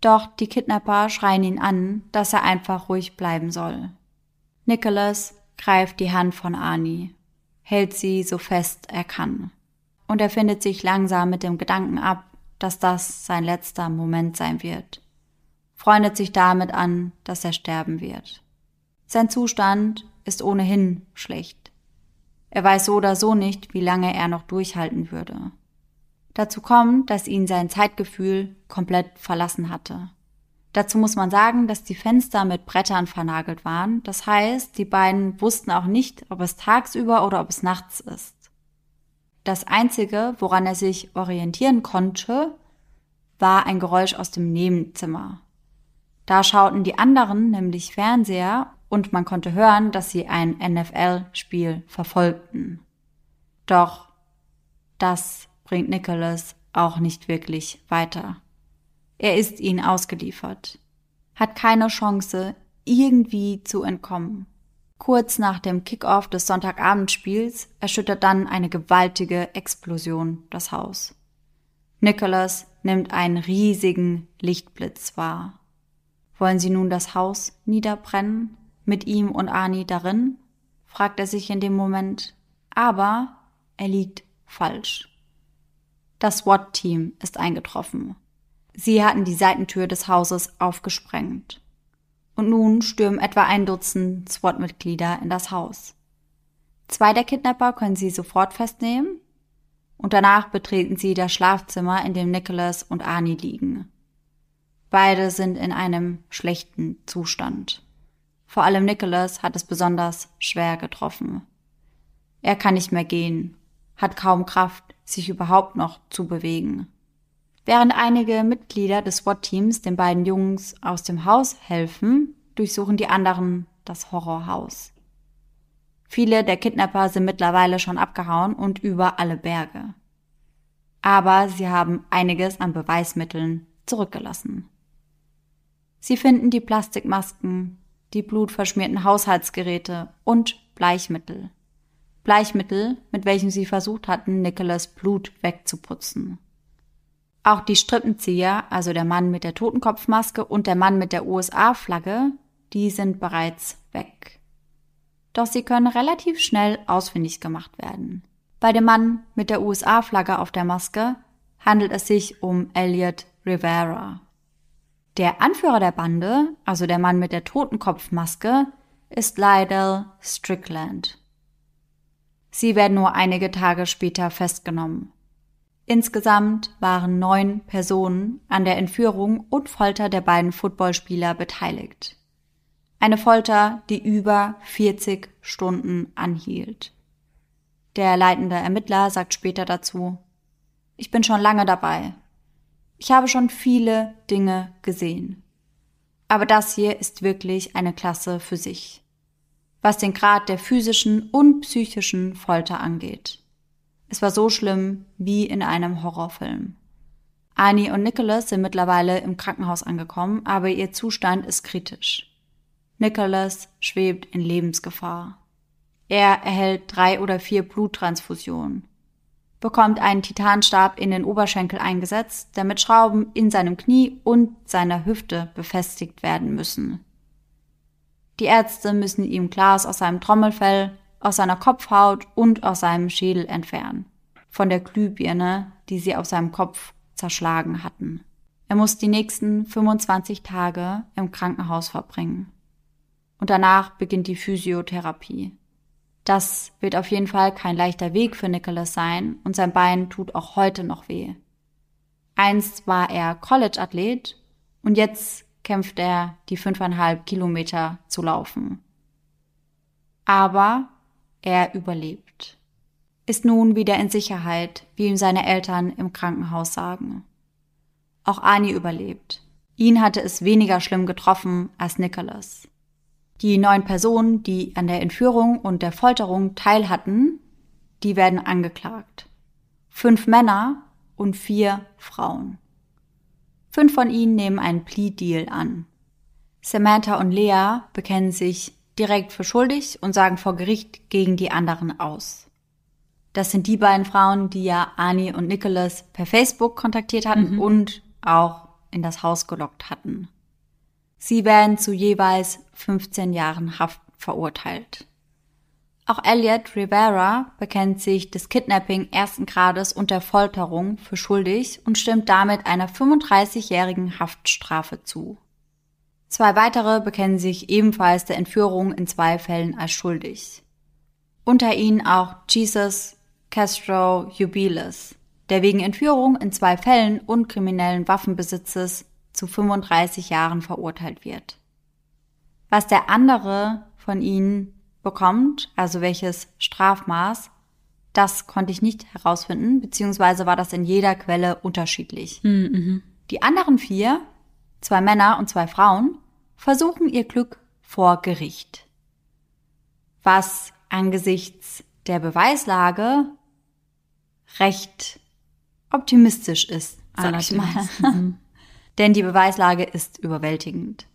Doch die Kidnapper schreien ihn an, dass er einfach ruhig bleiben soll. Nicholas greift die Hand von Arnie, hält sie so fest er kann. Und er findet sich langsam mit dem Gedanken ab, dass das sein letzter Moment sein wird. Freundet sich damit an, dass er sterben wird. Sein Zustand ist ohnehin schlecht. Er weiß so oder so nicht, wie lange er noch durchhalten würde. Dazu kommt, dass ihn sein Zeitgefühl komplett verlassen hatte. Dazu muss man sagen, dass die Fenster mit Brettern vernagelt waren. Das heißt, die beiden wussten auch nicht, ob es tagsüber oder ob es nachts ist. Das Einzige, woran er sich orientieren konnte, war ein Geräusch aus dem Nebenzimmer. Da schauten die anderen nämlich Fernseher und man konnte hören, dass sie ein NFL-Spiel verfolgten. Doch das bringt Nicholas auch nicht wirklich weiter. Er ist ihnen ausgeliefert, hat keine Chance, irgendwie zu entkommen. Kurz nach dem Kickoff des Sonntagabendspiels erschüttert dann eine gewaltige Explosion das Haus. Nicholas nimmt einen riesigen Lichtblitz wahr. Wollen Sie nun das Haus niederbrennen? Mit ihm und Ani darin? fragt er sich in dem Moment. Aber er liegt falsch. Das SWAT-Team ist eingetroffen. Sie hatten die Seitentür des Hauses aufgesprengt. Und nun stürmen etwa ein Dutzend SWAT-Mitglieder in das Haus. Zwei der Kidnapper können sie sofort festnehmen und danach betreten sie das Schlafzimmer, in dem Nicholas und Arnie liegen. Beide sind in einem schlechten Zustand. Vor allem Nicholas hat es besonders schwer getroffen. Er kann nicht mehr gehen, hat kaum Kraft, sich überhaupt noch zu bewegen. Während einige Mitglieder des SWAT-Teams den beiden Jungs aus dem Haus helfen, durchsuchen die anderen das Horrorhaus. Viele der Kidnapper sind mittlerweile schon abgehauen und über alle Berge. Aber sie haben einiges an Beweismitteln zurückgelassen. Sie finden die Plastikmasken, die blutverschmierten Haushaltsgeräte und Bleichmittel. Bleichmittel, mit welchem sie versucht hatten, Nicholas Blut wegzuputzen. Auch die Strippenzieher, also der Mann mit der Totenkopfmaske und der Mann mit der USA-Flagge, die sind bereits weg. Doch sie können relativ schnell ausfindig gemacht werden. Bei dem Mann mit der USA-Flagge auf der Maske handelt es sich um Elliot Rivera. Der Anführer der Bande, also der Mann mit der Totenkopfmaske, ist Lydell Strickland. Sie werden nur einige Tage später festgenommen. Insgesamt waren neun Personen an der Entführung und Folter der beiden Footballspieler beteiligt. Eine Folter, die über 40 Stunden anhielt. Der leitende Ermittler sagt später dazu, ich bin schon lange dabei. Ich habe schon viele Dinge gesehen. Aber das hier ist wirklich eine Klasse für sich, was den Grad der physischen und psychischen Folter angeht. Es war so schlimm wie in einem Horrorfilm. Annie und Nicholas sind mittlerweile im Krankenhaus angekommen, aber ihr Zustand ist kritisch. Nicholas schwebt in Lebensgefahr. Er erhält drei oder vier Bluttransfusionen, bekommt einen Titanstab in den Oberschenkel eingesetzt, der mit Schrauben in seinem Knie und seiner Hüfte befestigt werden müssen. Die Ärzte müssen ihm Glas aus seinem Trommelfell, aus seiner Kopfhaut und aus seinem Schädel entfernen. Von der Glühbirne, die sie auf seinem Kopf zerschlagen hatten. Er muss die nächsten 25 Tage im Krankenhaus verbringen. Und danach beginnt die Physiotherapie. Das wird auf jeden Fall kein leichter Weg für Nicholas sein und sein Bein tut auch heute noch weh. Einst war er College-Athlet und jetzt kämpft er, die fünfeinhalb Kilometer zu laufen. Aber er überlebt. Ist nun wieder in Sicherheit, wie ihm seine Eltern im Krankenhaus sagen. Auch Ani überlebt. Ihn hatte es weniger schlimm getroffen als Nicholas. Die neun Personen, die an der Entführung und der Folterung teil hatten, die werden angeklagt. Fünf Männer und vier Frauen. Fünf von ihnen nehmen einen Plea-Deal an. Samantha und Lea bekennen sich direkt für schuldig und sagen vor Gericht gegen die anderen aus. Das sind die beiden Frauen, die ja Ani und Nicholas per Facebook kontaktiert hatten mhm. und auch in das Haus gelockt hatten. Sie werden zu jeweils 15 Jahren Haft verurteilt. Auch Elliot Rivera bekennt sich des Kidnapping ersten Grades und der Folterung für schuldig und stimmt damit einer 35-jährigen Haftstrafe zu. Zwei weitere bekennen sich ebenfalls der Entführung in zwei Fällen als schuldig. Unter ihnen auch Jesus Castro Jubiles. der wegen Entführung in zwei Fällen und kriminellen Waffenbesitzes zu 35 Jahren verurteilt wird. Was der andere von ihnen bekommt, also welches Strafmaß, das konnte ich nicht herausfinden, beziehungsweise war das in jeder Quelle unterschiedlich. Mhm. Die anderen vier, zwei Männer und zwei Frauen, versuchen ihr Glück vor Gericht. Was angesichts der Beweislage recht optimistisch ist, sag ich mal. Mhm. Denn die Beweislage ist überwältigend.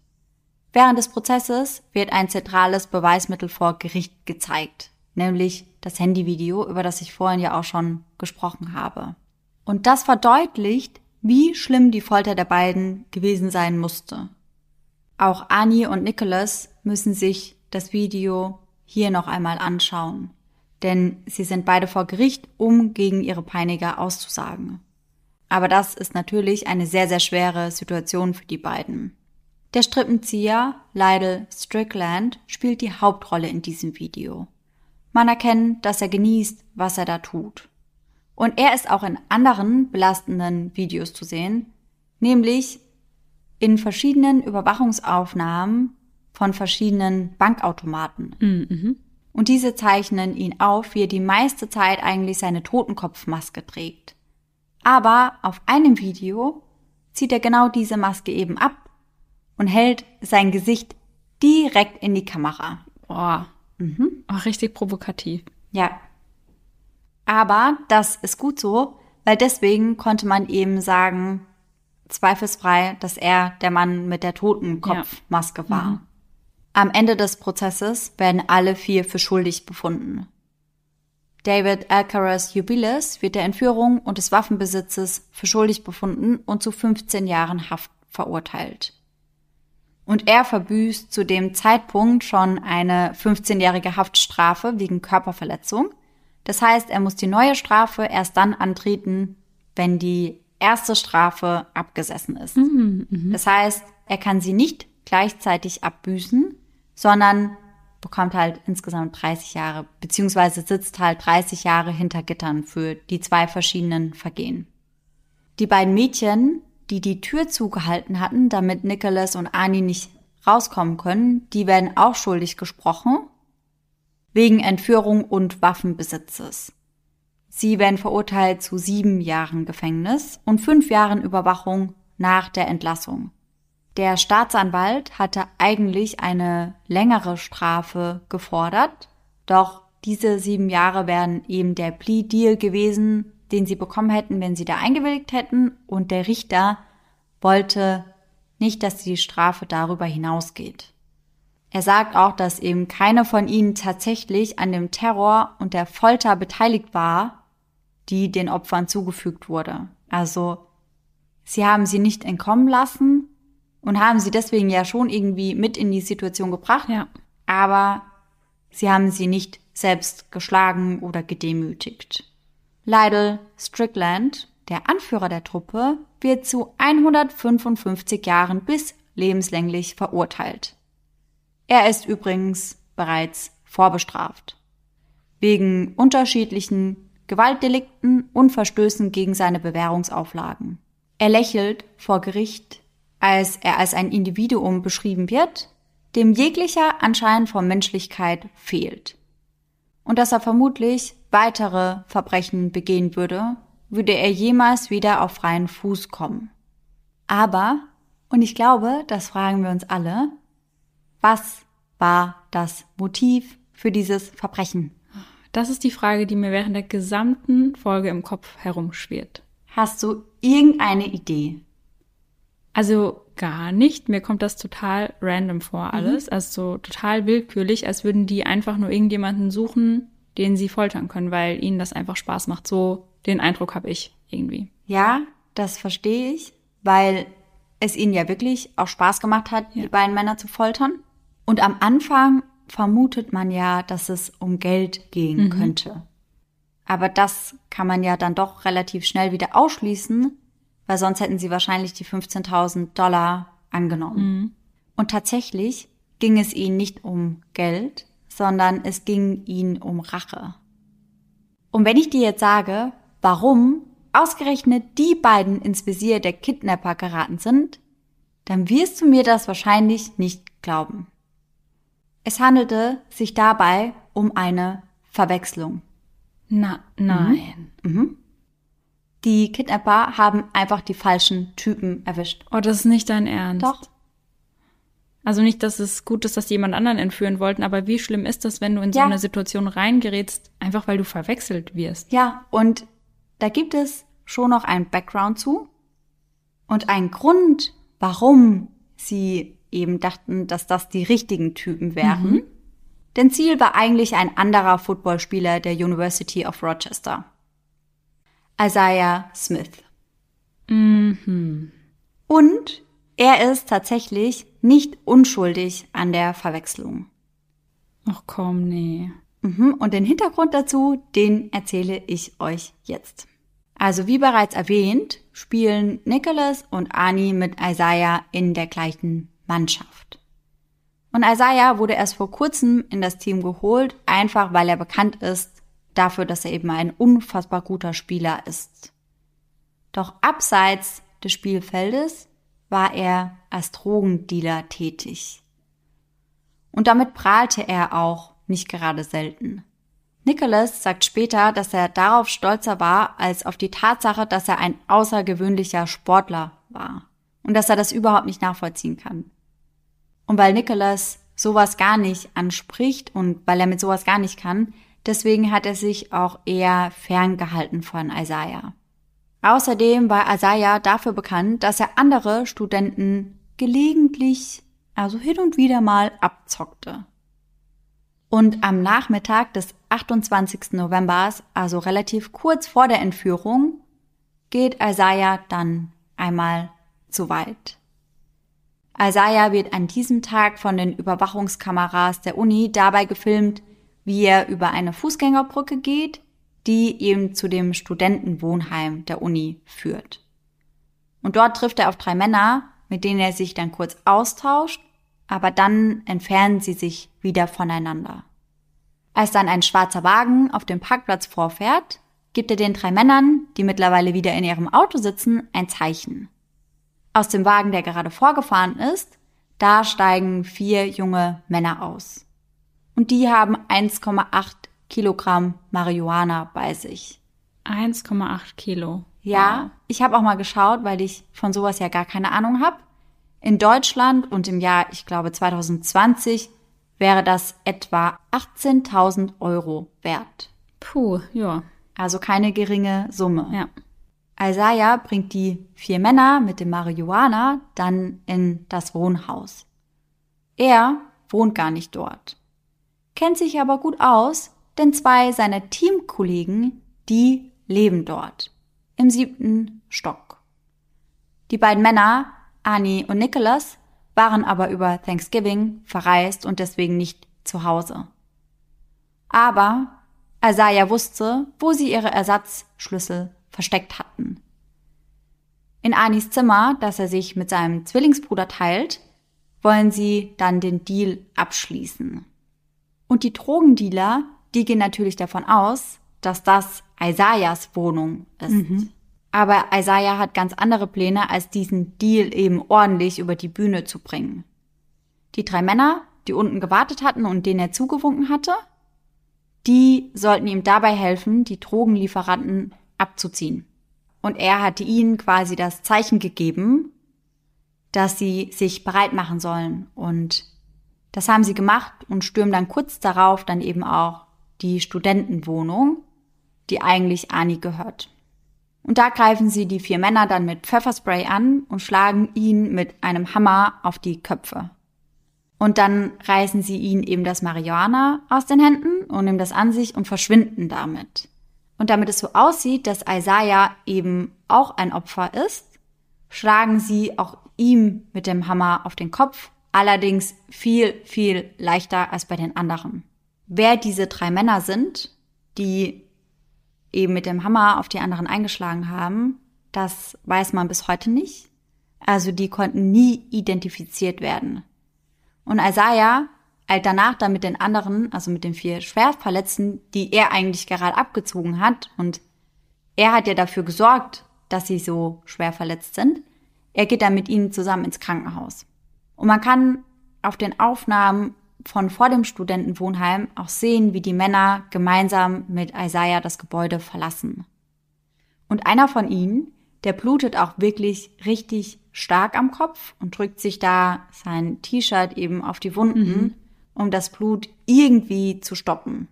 Während des Prozesses wird ein zentrales Beweismittel vor Gericht gezeigt, nämlich das Handyvideo, über das ich vorhin ja auch schon gesprochen habe. Und das verdeutlicht, wie schlimm die Folter der beiden gewesen sein musste. Auch Annie und Nicholas müssen sich das Video hier noch einmal anschauen, denn sie sind beide vor Gericht, um gegen ihre Peiniger auszusagen. Aber das ist natürlich eine sehr, sehr schwere Situation für die beiden. Der Strippenzieher Lydell Strickland spielt die Hauptrolle in diesem Video. Man erkennt, dass er genießt, was er da tut. Und er ist auch in anderen belastenden Videos zu sehen, nämlich in verschiedenen Überwachungsaufnahmen von verschiedenen Bankautomaten. Mhm. Und diese zeichnen ihn auf, wie er die meiste Zeit eigentlich seine Totenkopfmaske trägt. Aber auf einem Video zieht er genau diese Maske eben ab und hält sein Gesicht direkt in die Kamera. Boah. Mhm. Auch richtig provokativ. Ja. Aber das ist gut so, weil deswegen konnte man eben sagen, zweifelsfrei, dass er der Mann mit der Totenkopfmaske war. Am Ende des Prozesses werden alle vier für schuldig befunden. David Alcaraz Jubiles wird der Entführung und des Waffenbesitzes für schuldig befunden und zu 15 Jahren Haft verurteilt. Und er verbüßt zu dem Zeitpunkt schon eine 15-jährige Haftstrafe wegen Körperverletzung. Das heißt, er muss die neue Strafe erst dann antreten, wenn die erste Strafe abgesessen ist. Das heißt, er kann sie nicht gleichzeitig abbüßen, sondern bekommt halt insgesamt 30 Jahre, beziehungsweise sitzt halt 30 Jahre hinter Gittern für die zwei verschiedenen Vergehen. Die beiden Mädchen, die die Tür zugehalten hatten, damit Nicholas und Ani nicht rauskommen können, die werden auch schuldig gesprochen, wegen Entführung und Waffenbesitzes. Sie werden verurteilt zu sieben Jahren Gefängnis und fünf Jahren Überwachung nach der Entlassung. Der Staatsanwalt hatte eigentlich eine längere Strafe gefordert, doch diese sieben Jahre wären eben der Plea Deal gewesen, den sie bekommen hätten, wenn sie da eingewilligt hätten, und der Richter wollte nicht, dass die Strafe darüber hinausgeht. Er sagt auch, dass eben keiner von ihnen tatsächlich an dem Terror und der Folter beteiligt war, die den Opfern zugefügt wurde. Also sie haben sie nicht entkommen lassen und haben sie deswegen ja schon irgendwie mit in die Situation gebracht, Ja. aber sie haben sie nicht selbst geschlagen oder gedemütigt. Lydell Strickland, der Anführer der Truppe, wird zu 155 Jahren bis lebenslänglich verurteilt. Er ist übrigens bereits vorbestraft. Wegen unterschiedlichen Gewaltdelikten und Verstößen gegen seine Bewährungsauflagen. Er lächelt vor Gericht, als er als ein Individuum beschrieben wird, dem jeglicher Anschein von Menschlichkeit fehlt. Und dass er vermutlich weitere Verbrechen begehen würde, würde er jemals wieder auf freien Fuß kommen. Aber, und ich glaube, das fragen wir uns alle, was war das Motiv für dieses Verbrechen? Das ist die Frage, die mir während der gesamten Folge im Kopf herumschwirrt. Hast du irgendeine Idee? Also gar nicht. Mir kommt das total random vor alles. Also so total willkürlich, als würden die einfach nur irgendjemanden suchen, den sie foltern können, weil ihnen das einfach Spaß macht. So den Eindruck habe ich irgendwie. Ja, das verstehe ich, weil es ihnen ja wirklich auch Spaß gemacht hat, die beiden Männer zu foltern. Und am Anfang vermutet man ja, dass es um Geld gehen könnte. Aber das kann man ja dann doch relativ schnell wieder ausschließen, weil sonst hätten sie wahrscheinlich die 15.000 Dollar angenommen. Und tatsächlich ging es ihnen nicht um Geld, sondern es ging ihnen um Rache. Und wenn ich dir jetzt sage, warum ausgerechnet die beiden ins Visier der Kidnapper geraten sind, dann wirst du mir das wahrscheinlich nicht glauben. Es handelte sich dabei um eine Verwechslung. Na, nein. Mhm. Die Kidnapper haben einfach die falschen Typen erwischt. Oh, das ist nicht dein Ernst. Doch. Also nicht, dass es gut ist, dass die jemand anderen entführen wollten, aber wie schlimm ist das, wenn du in so Ja. eine Situation reingerätst, einfach weil du verwechselt wirst? Ja, und da gibt es schon noch einen Background zu und einen Grund, warum sie eben dachten, dass das die richtigen Typen wären. Denn Ziel war eigentlich ein anderer Footballspieler der University of Rochester. Isaiah Smith. Mhm. Und er ist tatsächlich nicht unschuldig an der Verwechslung. Ach komm, nee. Mhm, Und den Hintergrund dazu, den erzähle ich euch jetzt. Also wie bereits erwähnt, spielen Nicholas und Ani mit Isaiah in der gleichen Mannschaft. Und Isaiah wurde erst vor kurzem in das Team geholt, einfach weil er bekannt ist dafür, dass er eben ein unfassbar guter Spieler ist. Doch abseits des Spielfeldes war er als Drogendealer tätig. Und damit prahlte er auch nicht gerade selten. Nicholas sagt später, dass er darauf stolzer war, als auf die Tatsache, dass er ein außergewöhnlicher Sportler war und dass er das überhaupt nicht nachvollziehen kann. Und weil Nicholas sowas gar nicht anspricht und weil er mit sowas gar nicht kann, deswegen hat er sich auch eher ferngehalten von Isaiah. Außerdem war Isaiah dafür bekannt, dass er andere Studenten gelegentlich, also hin und wieder mal abzockte. Und am Nachmittag des 28. Novembers, also relativ kurz vor der Entführung, geht Isaiah dann einmal zu weit. Isaiah wird an diesem Tag von den Überwachungskameras der Uni dabei gefilmt, wie er über eine Fußgängerbrücke geht, die ihm zu dem Studentenwohnheim der Uni führt. Und dort trifft er auf drei Männer, mit denen er sich dann kurz austauscht, aber dann entfernen sie sich wieder voneinander. Als dann ein schwarzer Wagen auf dem Parkplatz vorfährt, gibt er den drei Männern, die mittlerweile wieder in ihrem Auto sitzen, ein Zeichen. Aus dem Wagen, der gerade vorgefahren ist, da steigen vier junge Männer aus. Und die haben 1,8 Kilogramm Marihuana bei sich. 1,8 Kilo. Ja, ich habe auch mal geschaut, weil ich von sowas ja gar keine Ahnung habe. In Deutschland und im Jahr, ich glaube 2020, wäre das etwa 18.000 Euro wert. Puh, ja. Also keine geringe Summe. Ja. Isaiah bringt die vier Männer mit dem Marihuana dann in das Wohnhaus. Er wohnt gar nicht dort, kennt sich aber gut aus, denn zwei seiner Teamkollegen, die leben dort, im siebten Stock. Die beiden Männer, Annie und Nicholas, waren aber über Thanksgiving verreist und deswegen nicht zu Hause. Aber Isaiah wusste, wo sie ihre Ersatzschlüssel versteckt hatten. In Anis Zimmer, das er sich mit seinem Zwillingsbruder teilt, wollen sie dann den Deal abschließen. Und die Drogendealer, die gehen natürlich davon aus, dass das Isaiahs Wohnung ist. Aber Isaiah hat ganz andere Pläne, als diesen Deal eben ordentlich über die Bühne zu bringen. Die drei Männer, die unten gewartet hatten und denen er zugewunken hatte, die sollten ihm dabei helfen, die Drogenlieferanten abzuziehen. Und er hatte ihnen quasi das Zeichen gegeben, dass sie sich bereit machen sollen. Und das haben sie gemacht und stürmen dann kurz darauf dann eben auch die Studentenwohnung, die eigentlich Ani gehört. Und da greifen sie die vier Männer dann mit Pfefferspray an und schlagen ihn mit einem Hammer auf die Köpfe. Und dann reißen sie ihn eben das Marihuana aus den Händen und nehmen das an sich und verschwinden damit. Und damit es so aussieht, dass Isaiah eben auch ein Opfer ist, schlagen sie auch ihm mit dem Hammer auf den Kopf, allerdings viel, viel leichter als bei den anderen. Wer diese drei Männer sind, die eben mit dem Hammer auf die anderen eingeschlagen haben, das weiß man bis heute nicht. Also die konnten nie identifiziert werden. Und Isaiah eilt danach dann mit den anderen, also mit den vier Schwerverletzten, die er eigentlich gerade abgezogen hat und Er hat ja dafür gesorgt, dass sie so schwer verletzt sind. Er geht dann mit ihnen zusammen ins Krankenhaus. Und man kann auf den Aufnahmen von vor dem Studentenwohnheim auch sehen, wie die Männer gemeinsam mit Isaiah das Gebäude verlassen. Und einer von ihnen, der blutet auch wirklich richtig stark am Kopf und drückt sich da sein T-Shirt eben auf die Wunden, mhm. Um das Blut irgendwie zu stoppen.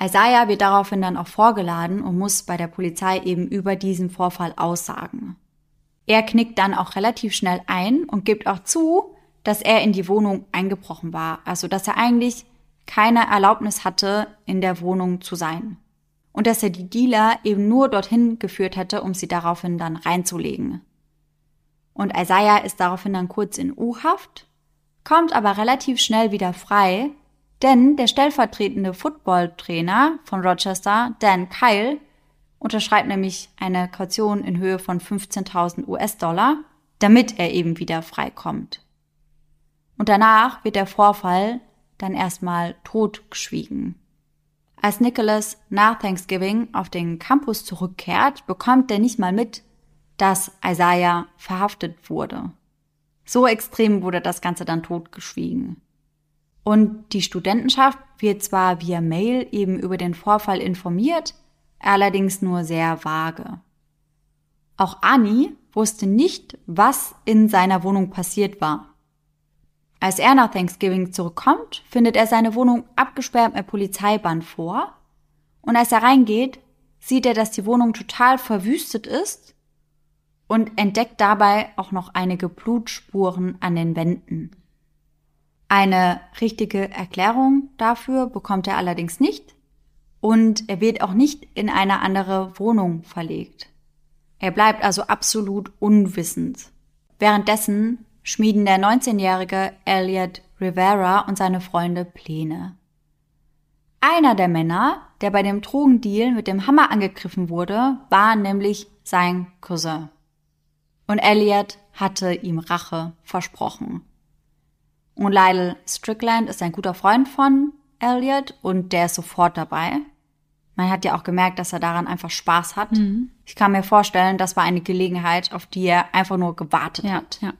Isaiah wird daraufhin dann auch vorgeladen und muss bei der Polizei eben über diesen Vorfall aussagen. Er knickt dann auch relativ schnell ein und gibt auch zu, dass er in die Wohnung eingebrochen war, also dass er eigentlich keine Erlaubnis hatte, in der Wohnung zu sein. Und dass er die Dealer eben nur dorthin geführt hätte, um sie daraufhin dann reinzulegen. Und Isaiah ist daraufhin dann kurz in U-Haft, kommt aber relativ schnell wieder frei, denn der stellvertretende Footballtrainer von Rochester, Dan Kyle, unterschreibt nämlich eine Kaution in Höhe von 15.000 US-Dollar, damit er eben wieder freikommt. Und danach wird der Vorfall dann erstmal totgeschwiegen. Als Nicholas nach Thanksgiving auf den Campus zurückkehrt, bekommt er nicht mal mit, dass Isaiah verhaftet wurde. So extrem wurde das Ganze dann totgeschwiegen. Und die Studentenschaft wird zwar via Mail eben über den Vorfall informiert, allerdings nur sehr vage. Auch Ani wusste nicht, was in seiner Wohnung passiert war. Als er nach Thanksgiving zurückkommt, findet er seine Wohnung abgesperrt mit Polizeiband vor. Und als er reingeht, sieht er, dass die Wohnung total verwüstet ist und entdeckt dabei auch noch einige Blutspuren an den Wänden. Eine richtige Erklärung dafür bekommt er allerdings nicht und er wird auch nicht in eine andere Wohnung verlegt. Er bleibt also absolut unwissend. Währenddessen schmieden der 19-jährige Elliot Rivera und seine Freunde Pläne. Einer der Männer, der bei dem Drogendeal mit dem Hammer angegriffen wurde, war nämlich sein Cousin. Und Elliot hatte ihm Rache versprochen. Und Lyle Strickland ist ein guter Freund von Elliot und der ist sofort dabei. Man hat ja auch gemerkt, dass er daran einfach Spaß hat. Mhm. Ich kann mir vorstellen, das war eine Gelegenheit, auf die er einfach nur gewartet ja, hat. Ja.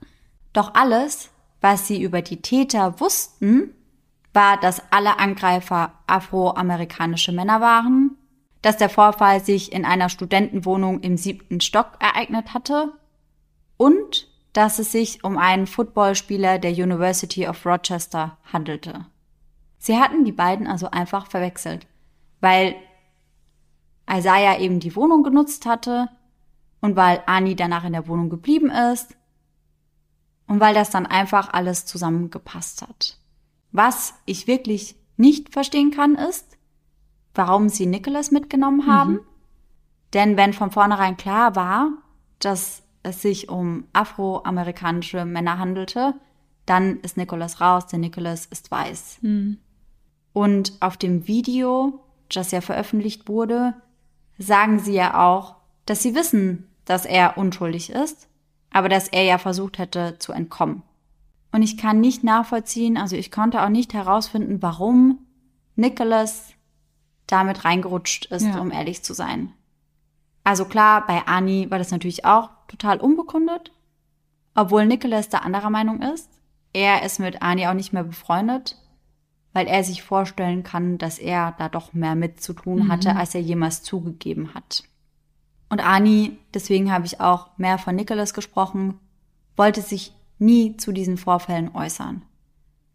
Doch alles, was sie über die Täter wussten, war, dass alle Angreifer afroamerikanische Männer waren, dass der Vorfall sich in einer Studentenwohnung im siebten Stock ereignet hatte und dass es sich um einen Footballspieler der University of Rochester handelte. Sie hatten die beiden also einfach verwechselt, weil Isaiah eben die Wohnung genutzt hatte und weil Ani danach in der Wohnung geblieben ist und weil das dann einfach alles zusammengepasst hat. Was ich wirklich nicht verstehen kann, ist, warum sie Nicholas mitgenommen haben. Mhm. Denn wenn von vornherein klar war, dass es sich um afroamerikanische Männer handelte, dann ist Nicholas raus, denn Nicholas ist weiß. Mhm. Und auf dem Video, das ja veröffentlicht wurde, sagen sie ja auch, dass sie wissen, dass er unschuldig ist, aber dass er ja versucht hätte zu entkommen. Und ich kann nicht nachvollziehen, also ich konnte auch nicht herausfinden, warum Nicholas damit reingerutscht ist, ja. um ehrlich zu sein. Also klar, bei Ani war das natürlich auch total unbekundet, obwohl Nicholas da anderer Meinung ist. Er ist mit Ani auch nicht mehr befreundet, weil er sich vorstellen kann, dass er da doch mehr mit zu tun hatte, mhm. als er jemals zugegeben hat. Und Ani, deswegen habe ich auch mehr von Nicholas gesprochen, wollte sich nie zu diesen Vorfällen äußern.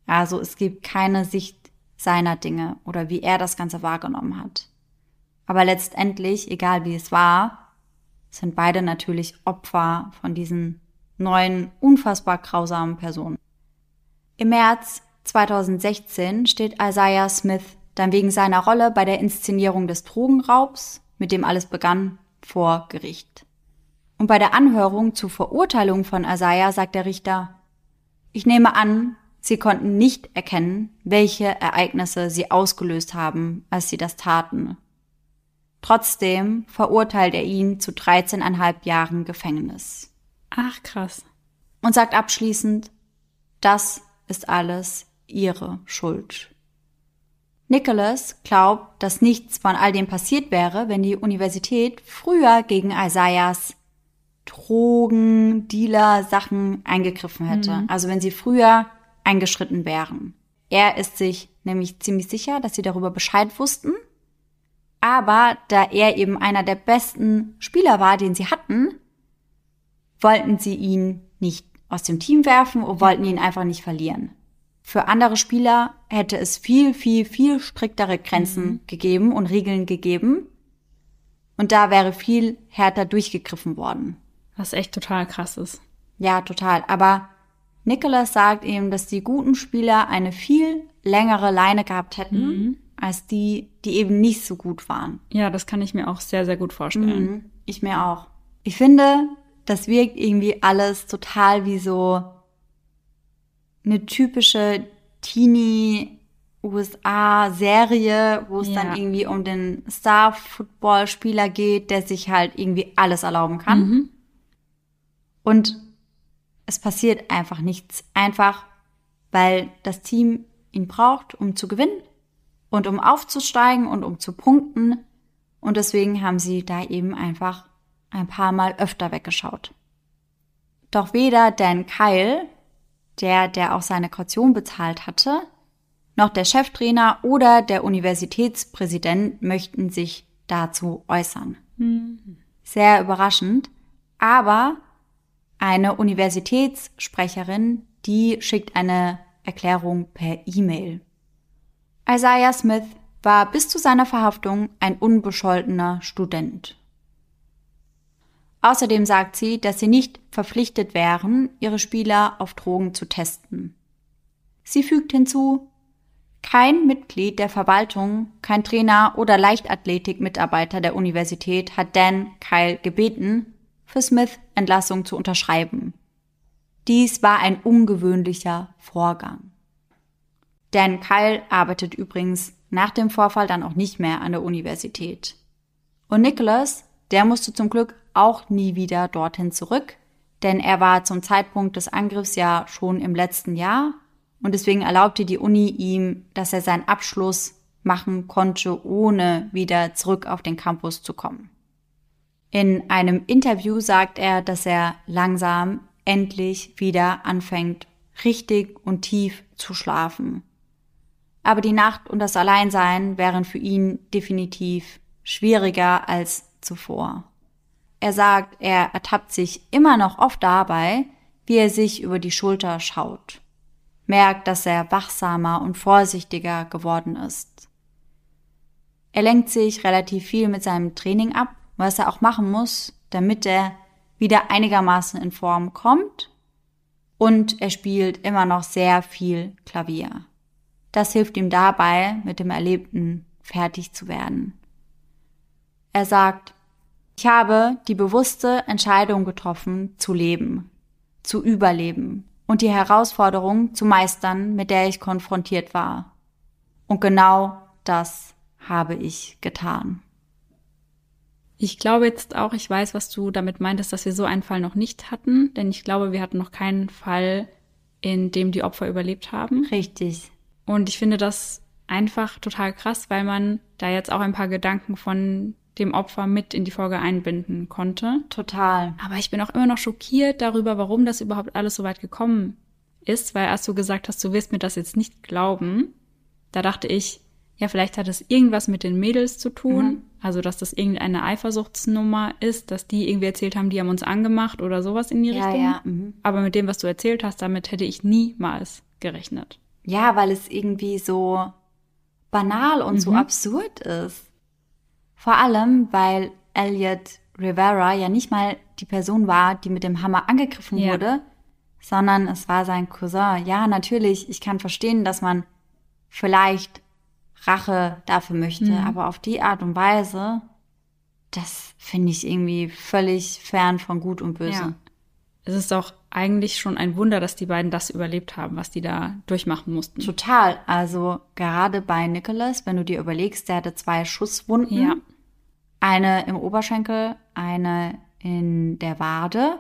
Also es gibt keine Sicht seiner Dinge oder wie er das Ganze wahrgenommen hat. Aber letztendlich, egal wie es war, sind beide natürlich Opfer von diesen neuen, unfassbar grausamen Personen. Im März 2016 steht Isaiah Smith dann wegen seiner Rolle bei der Inszenierung des Drogenraubs, mit dem alles begann, vor Gericht. Und bei der Anhörung zur Verurteilung von Isaiah sagt der Richter, ich nehme an, Sie konnten nicht erkennen, welche Ereignisse Sie ausgelöst haben, als Sie das taten. Trotzdem verurteilt er ihn zu 13,5 Jahren Gefängnis. Ach, krass. Und sagt abschließend, das ist alles Ihre Schuld. Nicholas glaubt, dass nichts von all dem passiert wäre, wenn die Universität früher gegen Isaiahs Drogen, Dealer, Sachen eingegriffen hätte. Mhm. Also wenn sie früher eingeschritten wären. Er ist sich nämlich ziemlich sicher, dass sie darüber Bescheid wussten. Aber da er eben einer der besten Spieler war, den sie hatten, wollten sie ihn nicht aus dem Team werfen und wollten ihn einfach nicht verlieren. Für andere Spieler hätte es viel, viel, viel striktere Grenzen mhm. gegeben und Regeln gegeben. Und da wäre viel härter durchgegriffen worden. Was echt total krass ist. Ja, total. Aber Nicholas sagt eben, dass die guten Spieler eine viel längere Leine gehabt hätten, mhm. Als die, die eben nicht so gut waren. Ja, das kann ich mir auch sehr, sehr gut vorstellen. Mhm. Ich mir auch. Ich finde, das wirkt irgendwie alles total wie so eine typische Teenie USA-Serie, wo es ja. dann irgendwie um den Star-Football-Spieler geht, der sich halt irgendwie alles erlauben kann. Mhm. Und es passiert einfach nichts. Einfach, weil das Team ihn braucht, um zu gewinnen und um aufzusteigen und um zu punkten. Und deswegen haben sie da eben einfach ein paar Mal öfter weggeschaut. Doch weder Dan Kyle, der, der auch seine Kaution bezahlt hatte, noch der Cheftrainer oder der Universitätspräsident möchten sich dazu äußern. Mhm. Sehr überraschend. Aber eine Universitätssprecherin, die schickt eine Erklärung per E-Mail. Isaiah Smith war bis zu seiner Verhaftung ein unbescholtener Student. Außerdem sagt sie, dass sie nicht verpflichtet wären, ihre Spieler auf Drogen zu testen. Sie fügt hinzu, kein Mitglied der Verwaltung, kein Trainer oder Leichtathletik-Mitarbeiter der Universität hat Dan Kyle gebeten, für Smith Entlassung zu unterschreiben. Dies war ein ungewöhnlicher Vorgang. Dan Kyle arbeitet übrigens nach dem Vorfall dann auch nicht mehr an der Universität. Und Nicholas, der musste zum Glück auch nie wieder dorthin zurück, denn er war zum Zeitpunkt des Angriffs ja schon im letzten Jahr und deswegen erlaubte die Uni ihm, dass er seinen Abschluss machen konnte, ohne wieder zurück auf den Campus zu kommen. In einem Interview sagt er, dass er langsam endlich wieder anfängt, richtig und tief zu schlafen. Aber die Nacht und das Alleinsein wären für ihn definitiv schwieriger als zuvor. Er sagt, er ertappt sich immer noch oft dabei, wie er sich über die Schulter schaut, merkt, dass er wachsamer und vorsichtiger geworden ist. Er lenkt sich relativ viel mit seinem Training ab, was er auch machen muss, damit er wieder einigermaßen in Form kommt. Und er spielt immer noch sehr viel Klavier. Das hilft ihm dabei, mit dem Erlebten fertig zu werden. Er sagt, ich habe die bewusste Entscheidung getroffen, zu leben, zu überleben und die Herausforderung zu meistern, mit der ich konfrontiert war. Und genau das habe ich getan. Ich glaube jetzt auch, ich weiß, was du damit meintest, dass wir so einen Fall noch nicht hatten, denn ich glaube, wir hatten noch keinen Fall, in dem die Opfer überlebt haben. Richtig. Und ich finde das einfach total krass, weil man da jetzt auch ein paar Gedanken von dem Opfer mit in die Folge einbinden konnte. Total. Aber ich bin auch immer noch schockiert darüber, warum das überhaupt alles so weit gekommen ist, weil als du gesagt hast, du wirst mir das jetzt nicht glauben, da dachte ich, ja, vielleicht hat es irgendwas mit den Mädels zu tun. Mhm. Also, dass das irgendeine Eifersuchtsnummer ist, dass die irgendwie erzählt haben, die haben uns angemacht oder sowas in die ja, Richtung. Ja, mhm. Aber mit dem, was du erzählt hast, damit hätte ich niemals gerechnet. Ja, weil es irgendwie so banal und mhm. so absurd ist. Vor allem, weil Elliot Rivera ja nicht mal die Person war, die mit dem Hammer angegriffen ja. wurde, sondern es war sein Cousin. Ja, natürlich, ich kann verstehen, dass man vielleicht Rache dafür möchte, mhm. aber auf die Art und Weise, das finde ich irgendwie völlig fern von Gut und Böse. Ja. Es ist auch eigentlich schon ein Wunder, dass die beiden das überlebt haben, was die da durchmachen mussten. Total. Also gerade bei Nicholas, wenn du dir überlegst, der hatte zwei Schusswunden. Ja. Eine im Oberschenkel, eine in der Wade.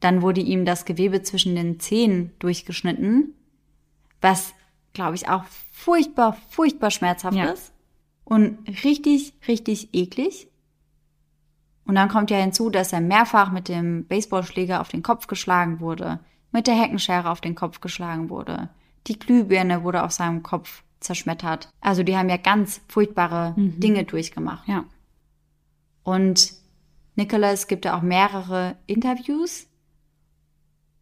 Dann wurde ihm das Gewebe zwischen den Zehen durchgeschnitten, was glaube ich, auch furchtbar, furchtbar schmerzhaft Ja. ist und richtig, richtig eklig. Und dann kommt ja hinzu, dass er mehrfach mit dem Baseballschläger auf den Kopf geschlagen wurde, mit der Heckenschere auf den Kopf geschlagen wurde. Die Glühbirne wurde auf seinem Kopf zerschmettert. Also die haben ja ganz furchtbare Dinge durchgemacht. Ja. Und Nicholas gibt ja auch mehrere Interviews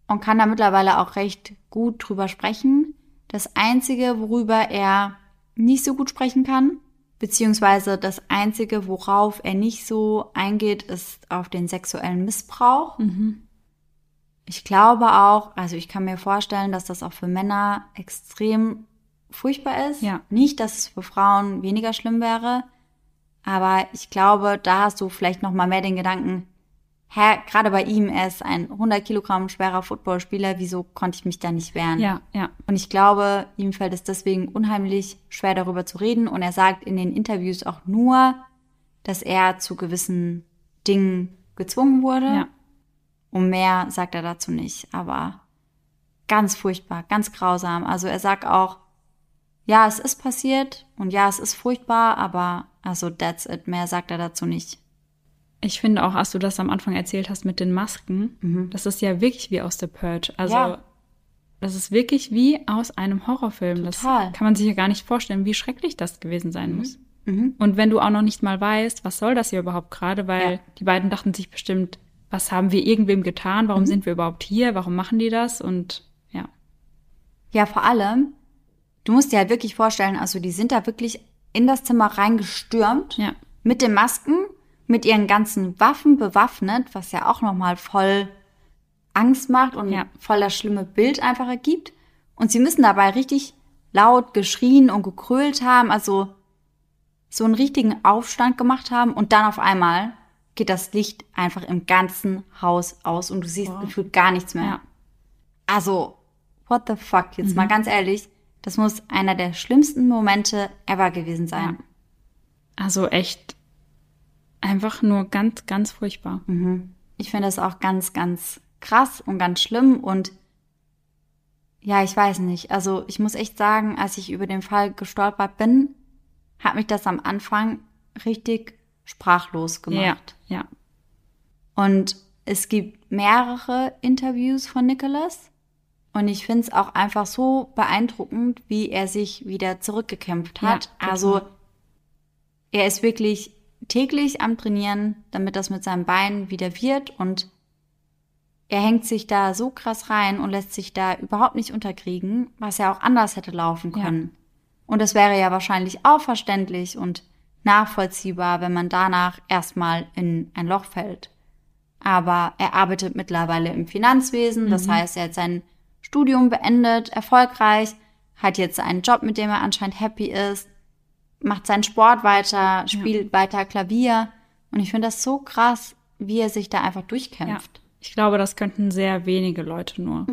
und kann da mittlerweile auch recht gut drüber sprechen. Das Einzige, worüber er nicht so gut sprechen kann, beziehungsweise das Einzige, worauf er nicht so eingeht, ist auf den sexuellen Missbrauch. Ich glaube auch, also ich kann mir vorstellen, dass das auch für Männer extrem furchtbar ist. Ja. Nicht, dass es für Frauen weniger schlimm wäre, aber ich glaube, da hast du vielleicht noch mal mehr den Gedanken, hä, gerade bei ihm, er ist ein 100 Kilogramm schwerer Footballspieler, wieso konnte ich mich da nicht wehren? Ja, ja. Und ich glaube, ihm fällt es deswegen unheimlich schwer darüber zu reden. Und er sagt in den Interviews auch nur, dass er zu gewissen Dingen gezwungen wurde. Ja. Und mehr sagt er dazu nicht. Aber ganz furchtbar, ganz grausam. Also er sagt auch, ja, es ist passiert und ja, es ist furchtbar, aber also that's it. Mehr sagt er dazu nicht. Ich finde auch, als du das am Anfang erzählt hast mit den Masken, das ist ja wirklich wie aus der Purge. Also Ja. das ist wirklich wie aus einem Horrorfilm. Total. Das kann man sich ja gar nicht vorstellen, wie schrecklich das gewesen sein muss. Und wenn du auch noch nicht mal weißt, was soll das hier überhaupt gerade, weil Ja. die beiden dachten sich bestimmt, was haben wir irgendwem getan? Warum sind wir überhaupt hier? Warum machen die das? Und ja. Ja, vor allem, du musst dir halt wirklich vorstellen, also die sind da wirklich in das Zimmer reingestürmt. Ja. Mit den Masken, mit ihren ganzen Waffen bewaffnet, was ja auch nochmal voll Angst macht und Ja. voll das schlimme Bild einfach ergibt. Und sie müssen dabei richtig laut geschrien und gekrölt haben, also so einen richtigen Aufstand gemacht haben und dann auf einmal geht das Licht einfach im ganzen Haus aus und du siehst Wow. gefühlt gar nichts mehr. Ja. Also, what the fuck, jetzt mal ganz ehrlich, das muss einer der schlimmsten Momente ever gewesen sein. Also echt einfach nur ganz, ganz furchtbar. Ich finde das auch ganz, ganz krass und ganz schlimm und ja, ich weiß nicht. Also ich muss echt sagen, als ich über den Fall gestolpert bin, hat mich das am Anfang richtig sprachlos gemacht. Ja, ja. Und es gibt mehrere Interviews von Nicholas. Und ich finde es auch einfach so beeindruckend, wie er sich wieder zurückgekämpft hat. Ja, also er ist wirklich täglich am Trainieren, damit das mit seinem Bein wieder wird. Und er hängt sich da so krass rein und lässt sich da überhaupt nicht unterkriegen, was ja auch anders hätte laufen Ja. können. Und das wäre ja wahrscheinlich auch verständlich und nachvollziehbar, wenn man danach erstmal in ein Loch fällt. Aber er arbeitet mittlerweile im Finanzwesen, das heißt, er hat sein Studium beendet, erfolgreich, hat jetzt einen Job, mit dem er anscheinend happy ist, macht seinen Sport weiter, spielt weiter Klavier. Und ich finde das so krass, wie er sich da einfach ja. durchkämpft. Ich glaube, das könnten sehr wenige Leute nur.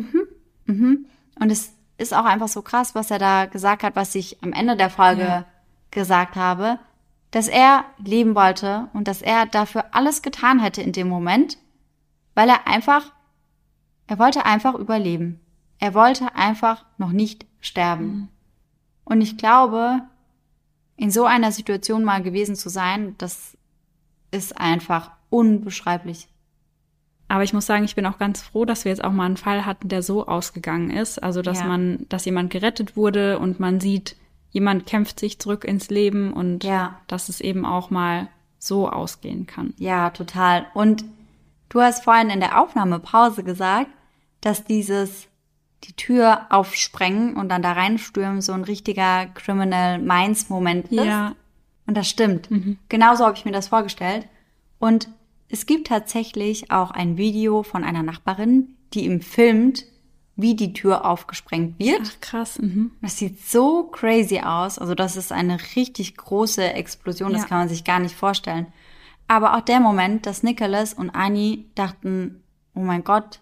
Und es ist auch einfach so krass, was er da gesagt hat, was ich am Ende der Folge Ja. gesagt habe, dass er leben wollte und dass er dafür alles getan hätte in dem Moment, weil er einfach, er wollte einfach überleben. Er wollte einfach noch nicht sterben. Und ich glaube, in so einer Situation mal gewesen zu sein, das ist einfach unbeschreiblich. Aber ich muss sagen, ich bin auch ganz froh, dass wir jetzt auch mal einen Fall hatten, der so ausgegangen ist. Also, dass Ja. man, dass jemand gerettet wurde und man sieht, jemand kämpft sich zurück ins Leben und Ja. dass es eben auch mal so ausgehen kann. Ja, total. Und du hast vorhin in der Aufnahmepause gesagt, dass dieses die Tür aufsprengen und dann da reinstürmen so ein richtiger Criminal Minds Moment ist. Ja. Und das stimmt. Genauso habe ich mir das vorgestellt. Und es gibt tatsächlich auch ein Video von einer Nachbarin, die ihm filmt, wie die Tür aufgesprengt wird. Ach, krass. Mhm. Das sieht so crazy aus. Also das ist eine richtig große Explosion. Das Ja. kann man sich gar nicht vorstellen. Aber auch der Moment, dass Nicholas und Annie dachten, oh mein Gott,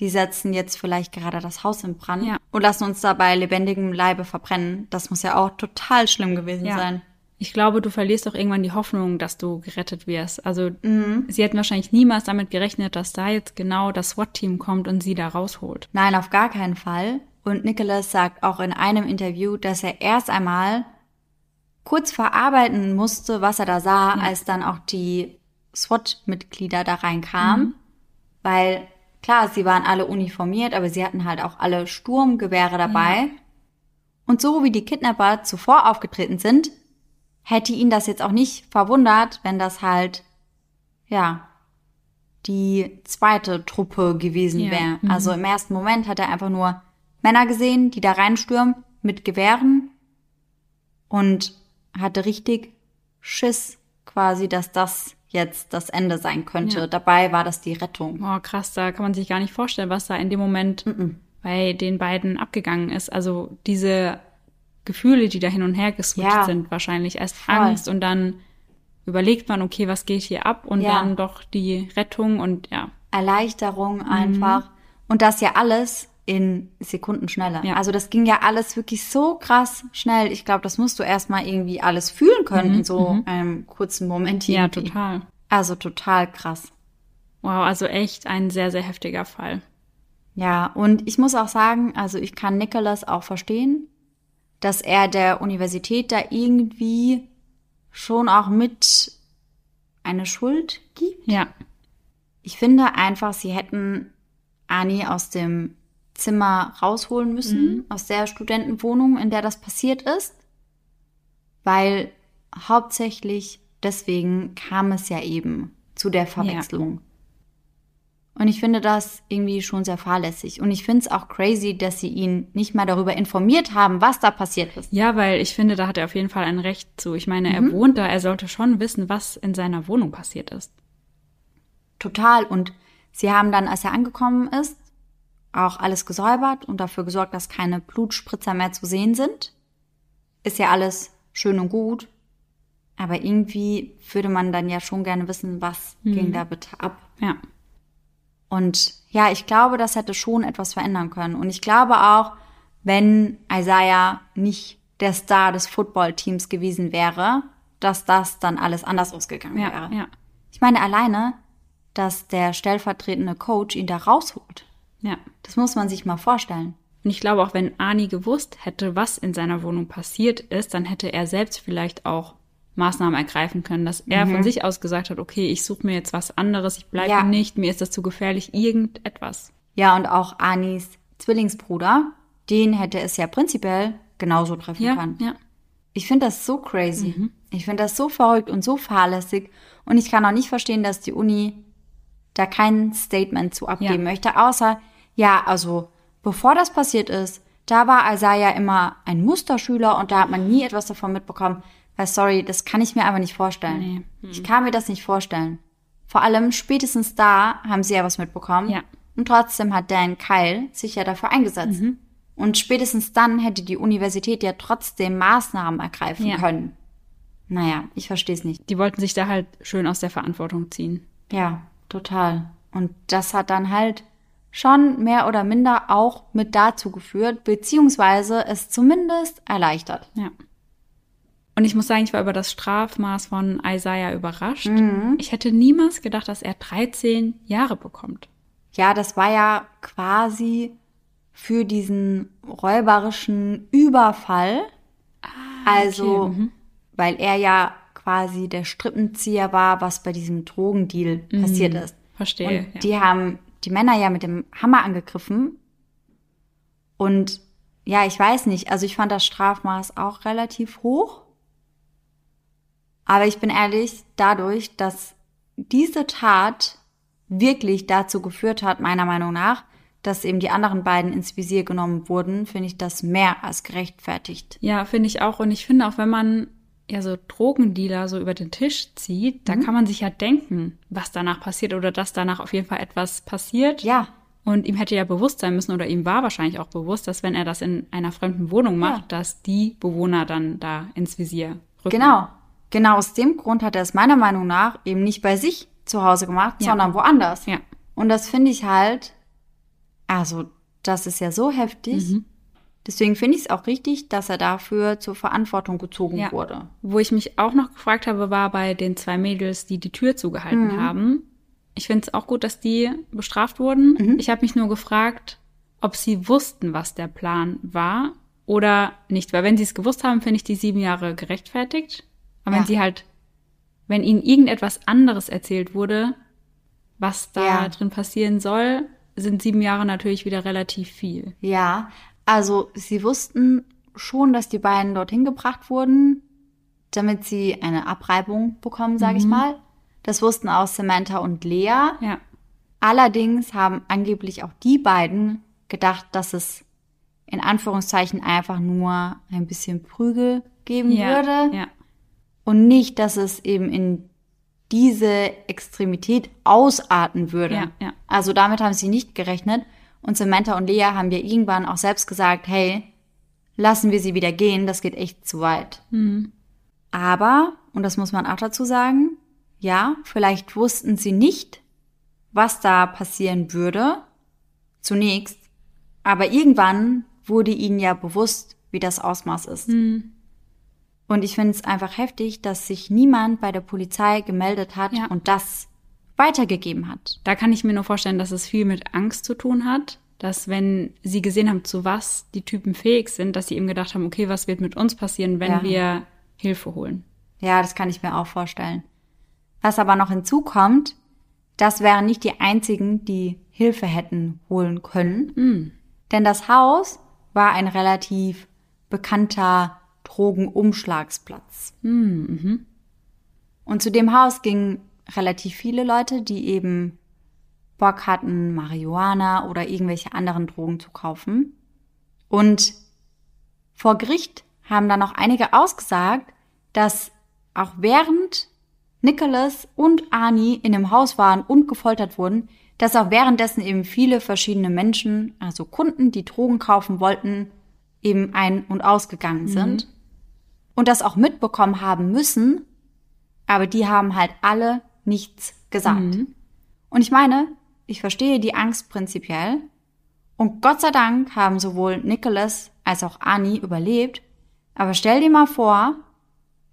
die setzen jetzt vielleicht gerade das Haus in Brand Ja. und lassen uns dabei lebendigem Leibe verbrennen. Das muss ja auch total schlimm gewesen Ja. sein. Ich glaube, du verlierst auch irgendwann die Hoffnung, dass du gerettet wirst. Also, Mhm. sie hätten wahrscheinlich niemals damit gerechnet, dass da jetzt genau das SWAT-Team kommt und sie da rausholt. Nein, auf gar keinen Fall. Und Nicholas sagt auch in einem Interview, dass er erst einmal kurz verarbeiten musste, was er da sah, Ja. als dann auch die SWAT-Mitglieder da reinkamen. Weil klar, sie waren alle uniformiert, aber sie hatten halt auch alle Sturmgewehre dabei. Und so wie die Kidnapper zuvor aufgetreten sind, hätte ihn das jetzt auch nicht verwundert, wenn das halt, ja, die zweite Truppe gewesen Ja, wäre. mhm. Also im ersten Moment hat er einfach nur Männer gesehen, die da reinstürmen mit Gewehren und hatte richtig Schiss quasi, dass das jetzt das Ende sein könnte. Ja. Dabei war das die Rettung. Oh, krass, da kann man sich gar nicht vorstellen, was da in dem Moment bei den beiden abgegangen ist. Also diese Gefühle, die da hin und her geswitcht Ja. sind, wahrscheinlich erst Voll. Angst und dann überlegt man, okay, was geht hier ab und Ja. dann doch die Rettung und ja, Erleichterung einfach. Und das ja alles in Sekundenschnelle. Ja. Also das ging ja alles wirklich so krass schnell. Ich glaube, das musst du erstmal irgendwie alles fühlen können in so einem kurzen Moment. ja, irgendwie. total. Also total krass. Wow, also echt ein sehr, sehr heftiger Fall. Ja, und ich muss auch sagen, also ich kann Nicholas auch verstehen, dass er der Universität da irgendwie schon auch mit eine Schuld gibt. Ja, Ich finde einfach, sie hätten Ani aus dem Zimmer rausholen müssen, aus der Studentenwohnung, in der das passiert ist. Weil hauptsächlich deswegen kam es ja eben zu der Verwechslung. Und ich finde das irgendwie schon sehr fahrlässig. Und ich finde es auch crazy, dass sie ihn nicht mal darüber informiert haben, was da passiert ist. Ja, weil ich finde, da hat er auf jeden Fall ein Recht zu. Ich meine, Mhm. er wohnt da, er sollte schon wissen, was in seiner Wohnung passiert ist. Total. Und sie haben dann, als er angekommen ist, auch alles gesäubert und dafür gesorgt, dass keine Blutspritzer mehr zu sehen sind. Ist ja alles schön und gut. Aber irgendwie würde man dann ja schon gerne wissen, was ging da bitte ab. Ja. Und ja, ich glaube, das hätte schon etwas verändern können. Und ich glaube auch, wenn Isaiah nicht der Star des Footballteams gewesen wäre, dass das dann alles anders ausgegangen Ja, wäre. ja, Ich meine alleine, dass der stellvertretende Coach ihn da rausholt. Ja. Das muss man sich mal vorstellen. Und ich glaube, auch wenn Ani gewusst hätte, was in seiner Wohnung passiert ist, dann hätte er selbst vielleicht auch Maßnahmen ergreifen können, dass er von sich aus gesagt hat, okay, ich suche mir jetzt was anderes, ich bleibe Ja. nicht, mir ist das zu gefährlich, irgendetwas. Ja, und auch Anis Zwillingsbruder, den hätte es ja prinzipiell genauso treffen Ja, können. ja. Ich finde das so crazy. Mhm. Ich finde das so verrückt und so fahrlässig. Und ich kann auch nicht verstehen, dass die Uni da kein Statement zu abgeben Ja. möchte, außer, ja, also, bevor das passiert ist, da war Isaiah immer ein Musterschüler und da hat man nie etwas davon mitbekommen. Weil, sorry, das kann ich mir aber nicht vorstellen. Nee. Mhm. Ich kann mir das nicht vorstellen. Vor allem spätestens da haben sie ja was mitbekommen. Ja. Und trotzdem hat Dan Kyle sich ja dafür eingesetzt. Mhm. Und spätestens dann hätte die Universität ja trotzdem Maßnahmen ergreifen Ja. können. Naja, ich verstehe es nicht. Die wollten sich da halt schön aus der Verantwortung ziehen. Ja, total. Und das hat dann halt schon mehr oder minder auch mit dazu geführt, beziehungsweise es zumindest erleichtert. Ja. Und ich muss sagen, ich war über das Strafmaß von Isaiah überrascht. Mhm. Ich hätte niemals gedacht, dass er 13 Jahre bekommt. Ja, das war ja quasi für diesen räuberischen Überfall. also, mhm. weil er ja quasi der Strippenzieher war, was bei diesem Drogendeal passiert ist. Verstehe. Und ja. die haben die Männer ja mit dem Hammer angegriffen. Und ja, ich weiß nicht, also ich fand das Strafmaß auch relativ hoch. Aber ich bin ehrlich, dadurch, dass diese Tat wirklich dazu geführt hat, meiner Meinung nach, dass eben die anderen beiden ins Visier genommen wurden, finde ich das mehr als gerechtfertigt. Ja, finde ich auch. Und ich finde auch, wenn man ja so Drogendealer so über den Tisch zieht, Mhm. da kann man sich ja denken, was danach passiert oder dass danach auf jeden Fall etwas passiert. Ja, Und ihm hätte ja bewusst sein müssen oder ihm war wahrscheinlich auch bewusst, dass wenn er das in einer fremden Wohnung macht, Ja. dass die Bewohner dann da ins Visier rücken. genau. Genau aus dem Grund hat er es meiner Meinung nach eben nicht bei sich zu Hause gemacht, Ja. sondern woanders. Ja. Und das finde ich halt, also das ist ja so heftig. Mhm. Deswegen finde ich es auch richtig, dass er dafür zur Verantwortung gezogen Ja. wurde. Wo ich mich auch noch gefragt habe, war bei den zwei Mädels, die die Tür zugehalten Mhm. haben. Ich finde es auch gut, dass die bestraft wurden. Mhm. Ich habe mich nur gefragt, ob sie wussten, was der Plan war oder nicht. Weil wenn sie es gewusst haben, finde ich die sieben Jahre gerechtfertigt. Aber Ja. wenn sie halt, wenn ihnen irgendetwas anderes erzählt wurde, was da Ja. drin passieren soll, sind sieben Jahre natürlich wieder relativ viel. Ja, also sie wussten schon, dass die beiden dorthin gebracht wurden, damit sie eine Abreibung bekommen, sage ich mal. Das wussten auch Samantha und Lea. Ja. Allerdings haben angeblich auch die beiden gedacht, dass es in Anführungszeichen einfach nur ein bisschen Prügel geben Ja. würde Ja. und nicht, dass es eben in diese Extremität ausarten würde. Ja, ja. Also damit haben sie nicht gerechnet. Und Samantha und Lea haben ja irgendwann auch selbst gesagt, hey, lassen wir sie wieder gehen, das geht echt zu weit. Mhm. Aber, und das muss man auch dazu sagen, ja, vielleicht wussten sie nicht, was da passieren würde, zunächst, aber irgendwann wurde ihnen ja bewusst, wie das Ausmaß ist. Mhm. Und ich finde es einfach heftig, dass sich niemand bei der Polizei gemeldet hat Ja. und das weitergegeben hat. Da kann ich mir nur vorstellen, dass es viel mit Angst zu tun hat, dass wenn sie gesehen haben, zu was die Typen fähig sind, dass sie eben gedacht haben, okay, was wird mit uns passieren, wenn Ja. wir Hilfe holen? Ja, das kann ich mir auch vorstellen. Was aber noch hinzukommt, das wären nicht die einzigen, die Hilfe hätten holen können. Mhm. Denn das Haus war ein relativ bekannter Drogenumschlagsplatz. Mhm. Und zu dem Haus gingen relativ viele Leute, die eben Bock hatten, Marihuana oder irgendwelche anderen Drogen zu kaufen. Und vor Gericht haben dann noch einige ausgesagt, dass auch während Nicholas und Ani in dem Haus waren und gefoltert wurden, dass auch währenddessen eben viele verschiedene Menschen, also Kunden, die Drogen kaufen wollten, eben ein- und ausgegangen sind. Und das auch mitbekommen haben müssen, aber die haben halt alle nichts gesagt. Und ich meine, ich verstehe die Angst prinzipiell. Und Gott sei Dank haben sowohl Nicholas als auch Annie überlebt. Aber stell dir mal vor,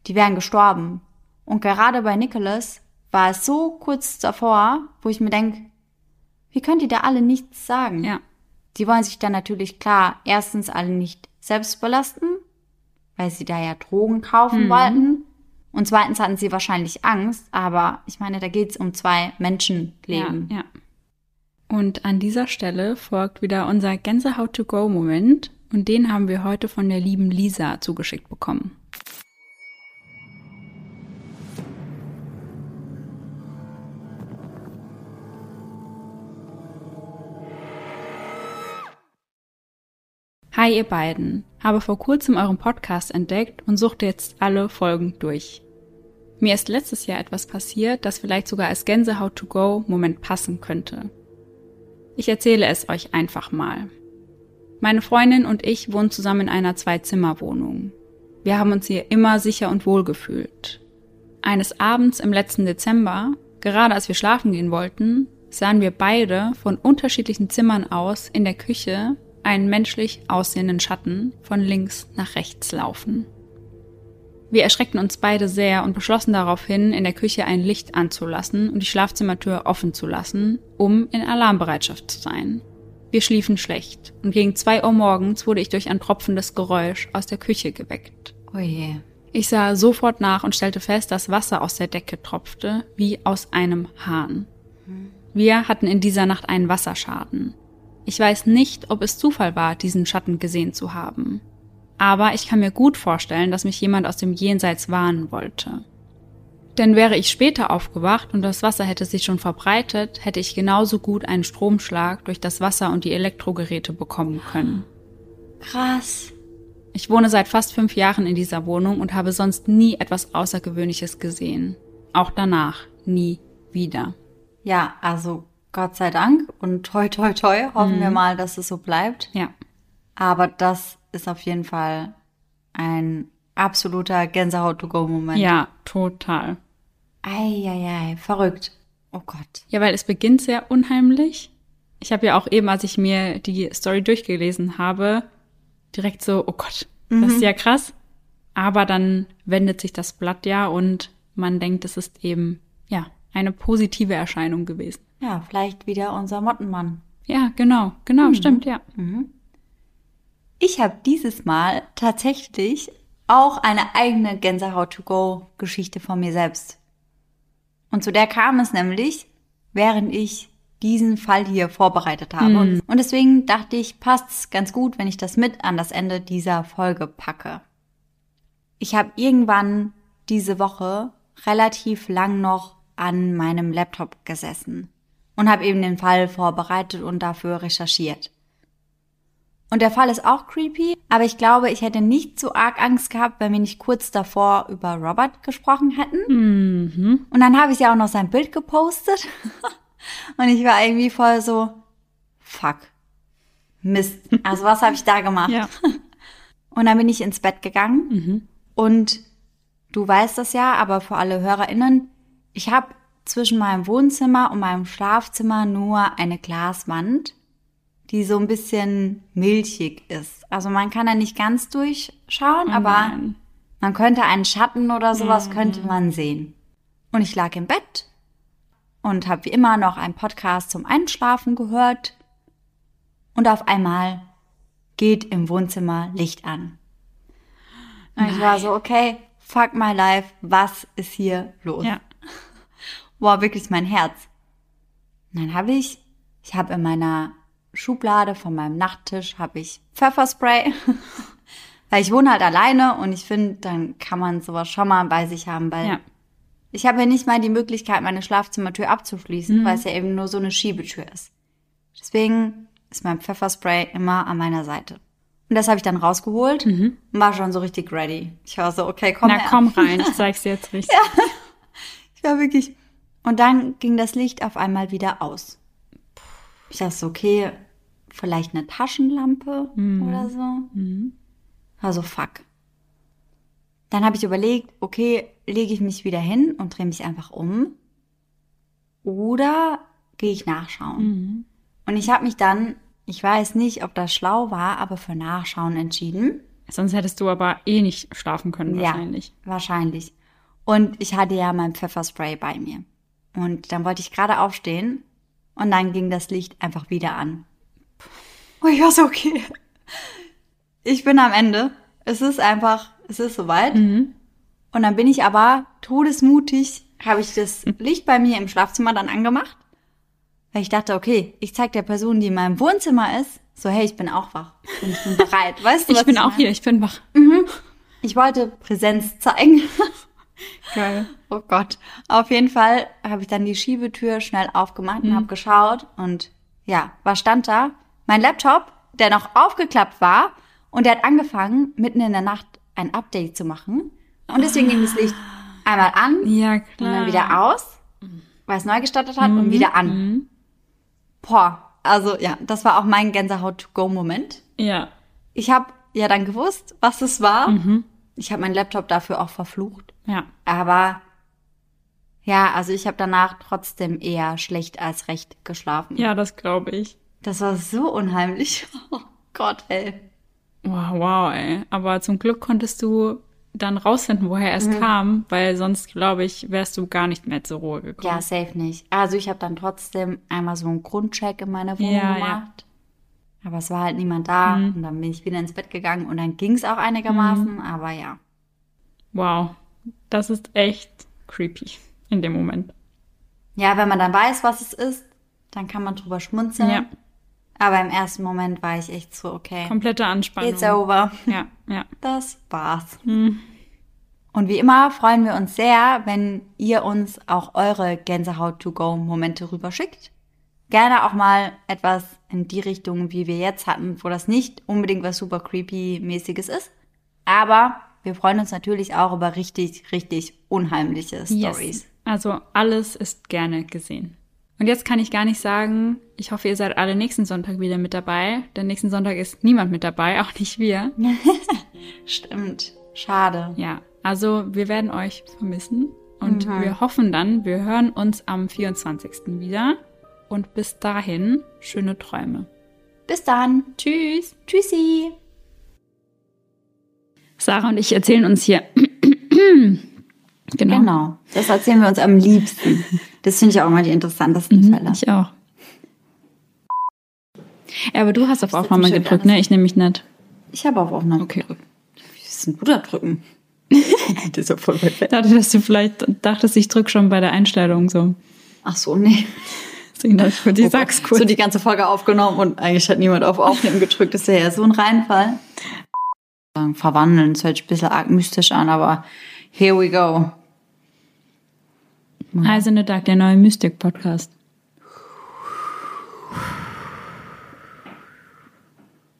die wären gestorben. Und gerade bei Nicholas war es so kurz davor, wo ich mir denke, wie könnt ihr da alle nichts sagen? Ja. Die wollen sich dann natürlich klar erstens alle nicht selbst belasten, weil sie da ja Drogen kaufen wollten. Und zweitens hatten sie wahrscheinlich Angst, aber ich meine, da geht's um zwei Menschenleben. Ja, ja. Und an dieser Stelle folgt wieder unser Gänsehaut-to-go-Moment. Und den haben wir heute von der lieben Lisa zugeschickt bekommen. Hi ihr beiden, habe vor kurzem euren Podcast entdeckt und suchte jetzt alle Folgen durch. Mir ist letztes Jahr etwas passiert, das vielleicht sogar als Gänsehaut-to-go-Moment passen könnte. Ich erzähle es euch einfach mal. Meine Freundin und ich wohnen zusammen in einer Zwei-Zimmer-Wohnung. Wir haben uns hier immer sicher und wohl gefühlt. Eines Abends im letzten Dezember, gerade als wir schlafen gehen wollten, sahen wir beide von unterschiedlichen Zimmern aus in der Küche einen menschlich aussehenden Schatten von links nach rechts laufen. Wir erschreckten uns beide sehr und beschlossen daraufhin, in der Küche ein Licht anzulassen und die Schlafzimmertür offen zu lassen, um in Alarmbereitschaft zu sein. Wir schliefen schlecht und gegen zwei Uhr morgens wurde ich durch ein tropfendes Geräusch aus der Küche geweckt. Oh je. Ich sah sofort nach und stellte fest, dass Wasser aus der Decke tropfte, wie aus einem Hahn. Wir hatten in dieser Nacht einen Wasserschaden. Ich weiß nicht, ob es Zufall war, diesen Schatten gesehen zu haben. Aber ich kann mir gut vorstellen, dass mich jemand aus dem Jenseits warnen wollte. Denn wäre ich später aufgewacht und das Wasser hätte sich schon verbreitet, hätte ich genauso gut einen Stromschlag durch das Wasser und die Elektrogeräte bekommen können. Krass. Ich wohne seit fast fünf Jahren in dieser Wohnung und habe sonst nie etwas Außergewöhnliches gesehen. Auch danach nie wieder. Ja, also Gott sei Dank und toi toi toi, hoffen wir mal, dass es so bleibt. Ja. Aber das ist auf jeden Fall ein absoluter Gänsehaut-to-go-Moment. Ja, total. Eieiei, verrückt. Oh Gott. Ja, weil es beginnt sehr unheimlich. Ich habe ja auch eben, als ich mir die Story durchgelesen habe, direkt so, oh Gott, das ist ja krass. Aber dann wendet sich das Blatt ja und man denkt, es ist eben, ja, eine positive Erscheinung gewesen. Ja, vielleicht wieder unser Mottenmann. Ja, genau, genau, Mhm. stimmt, ja. Ich habe dieses Mal tatsächlich auch eine eigene Gänsehaut-to-go-Geschichte von mir selbst. Und zu der kam es nämlich, während ich diesen Fall hier vorbereitet habe. Und deswegen dachte ich, passt's ganz gut, wenn ich das mit an das Ende dieser Folge packe. Ich habe irgendwann diese Woche relativ lang noch an meinem Laptop gesessen und habe eben den Fall vorbereitet und dafür recherchiert. Und der Fall ist auch creepy, aber ich glaube, ich hätte nicht so arg Angst gehabt, wenn wir nicht kurz davor über Robert gesprochen hätten. Und dann habe ich ja auch noch sein Bild gepostet. Und ich war irgendwie voll so, fuck, Mist. Also was habe ich da gemacht? Ja. Und dann bin ich ins Bett gegangen. Und du weißt das ja, aber für alle HörerInnen, ich habe zwischen meinem Wohnzimmer und meinem Schlafzimmer nur eine Glaswand, die so ein bisschen milchig ist. Also man kann da nicht ganz durchschauen, aber nein. man könnte einen Schatten oder sowas könnte man sehen. Und ich lag im Bett und habe wie immer noch einen Podcast zum Einschlafen gehört. Und auf einmal geht im Wohnzimmer Licht an. Und ich war so, okay, fuck my life, was ist hier los? Ja. Wow, wirklich mein Herz. Und dann habe ich, ich habe in meiner Schublade von meinem Nachttisch habe ich Pfefferspray, weil ich wohne halt alleine und ich finde, dann kann man sowas schon mal bei sich haben, weil Ja. ich habe ja nicht mal die Möglichkeit, meine Schlafzimmertür abzuschließen, weil es ja eben nur so eine Schiebetür ist. Deswegen ist mein Pfefferspray immer an meiner Seite. Und das habe ich dann rausgeholt und war schon so richtig ready. Ich war so, okay, komm Na her. komm rein, ich zeig's dir jetzt richtig. Ich war wirklich. Und dann ging das Licht auf einmal wieder aus. Ich dachte so, okay, vielleicht eine Taschenlampe oder so. Also fuck. Dann habe ich überlegt, okay, lege ich mich wieder hin und drehe mich einfach um. Oder gehe ich nachschauen. Und ich habe mich dann, ich weiß nicht, ob das schlau war, aber für Nachschauen entschieden. Sonst hättest du aber eh nicht schlafen können wahrscheinlich. Ja, wahrscheinlich. Und ich hatte ja mein Pfefferspray bei mir. Und dann wollte ich gerade aufstehen und dann ging das Licht einfach wieder an. Und ich war so, okay. Ich bin am Ende. Es ist einfach, es ist soweit. Und dann bin ich aber todesmutig, habe ich das Licht bei mir im Schlafzimmer dann angemacht. Weil ich dachte, okay, ich zeig der Person, die in meinem Wohnzimmer ist, so, hey, ich bin auch wach. Und ich bin bereit. Weißt du, Ich was bin auch meine? hier, ich bin wach. Ich wollte Präsenz zeigen. Geil. Oh Gott. Auf jeden Fall habe ich dann die Schiebetür schnell aufgemacht und habe geschaut und ja, was stand da? Mein Laptop, der noch aufgeklappt war und der hat angefangen, mitten in der Nacht ein Update zu machen. Und deswegen ging das Licht einmal an Ja, und klar. dann wieder aus, weil es neu gestartet hat und wieder an. Boah, also ja, das war auch mein Gänsehaut-to-go-Moment. Ja. Ich habe ja dann gewusst, was es war. Ich habe meinen Laptop dafür auch verflucht. Ja. Aber ja, also ich habe danach trotzdem eher schlecht als recht geschlafen. Ja, das glaube ich. Das war so unheimlich. Oh Gott, ey. Wow, wow, ey. Aber zum Glück konntest du dann rausfinden, woher es kam, weil sonst, glaube ich, wärst du gar nicht mehr zur Ruhe gekommen. Ja, safe nicht. Also ich habe dann trotzdem einmal so einen Grundcheck in meiner Wohnung Ja, ja. gemacht. Aber es war halt niemand da und dann bin ich wieder ins Bett gegangen und dann ging es auch einigermaßen, aber ja. Wow. Das ist echt creepy in dem Moment. Ja, wenn man dann weiß, was es ist, dann kann man drüber schmunzeln. Ja. Aber im ersten Moment war ich echt so, okay, Komplette Anspannung. it's over. Ja, ja. Das war's. Und wie immer freuen wir uns sehr, wenn ihr uns auch eure Gänsehaut-to-go-Momente rüberschickt. Gerne auch mal etwas in die Richtung, wie wir jetzt hatten, wo das nicht unbedingt was super creepy-mäßiges ist. Aber wir freuen uns natürlich auch über richtig, richtig unheimliche Stories. Yes. Also alles ist gerne gesehen. Und jetzt kann ich gar nicht sagen, ich hoffe, ihr seid alle nächsten Sonntag wieder mit dabei. Denn nächsten Sonntag ist niemand mit dabei, auch nicht wir. Stimmt. Schade. Ja, also wir werden euch vermissen. Und wir hoffen dann, wir hören uns am 24. wieder. Und bis dahin, schöne Träume. Bis dann. Tschüss. Tschüssi. Sarah und ich erzählen uns hier. genau. Genau. Das erzählen wir uns am liebsten. Das finde ich auch mal die interessantesten Fälle. Ich auch. Ja, aber du hast auf Aufnahme gedrückt, ne? Ich nehme mich nicht. Ich habe auf Aufnahme Okay. gedrückt. Wie ist denn da drücken? das ist ja voll weit Ich weg. dachte, dass du vielleicht dachtest, ich drück schon bei der Einstellung so. Ach so, nee. Deswegen dachte ich, die Oh sag's kurz. So die ganze Folge aufgenommen und eigentlich hat niemand auf Aufnehmen gedrückt. Das ist ja so ein Reinfall. Verwandeln, das hört sich ein bisschen arg mystisch an, aber here we go. Also eine Tag, der neue Mystik-Podcast.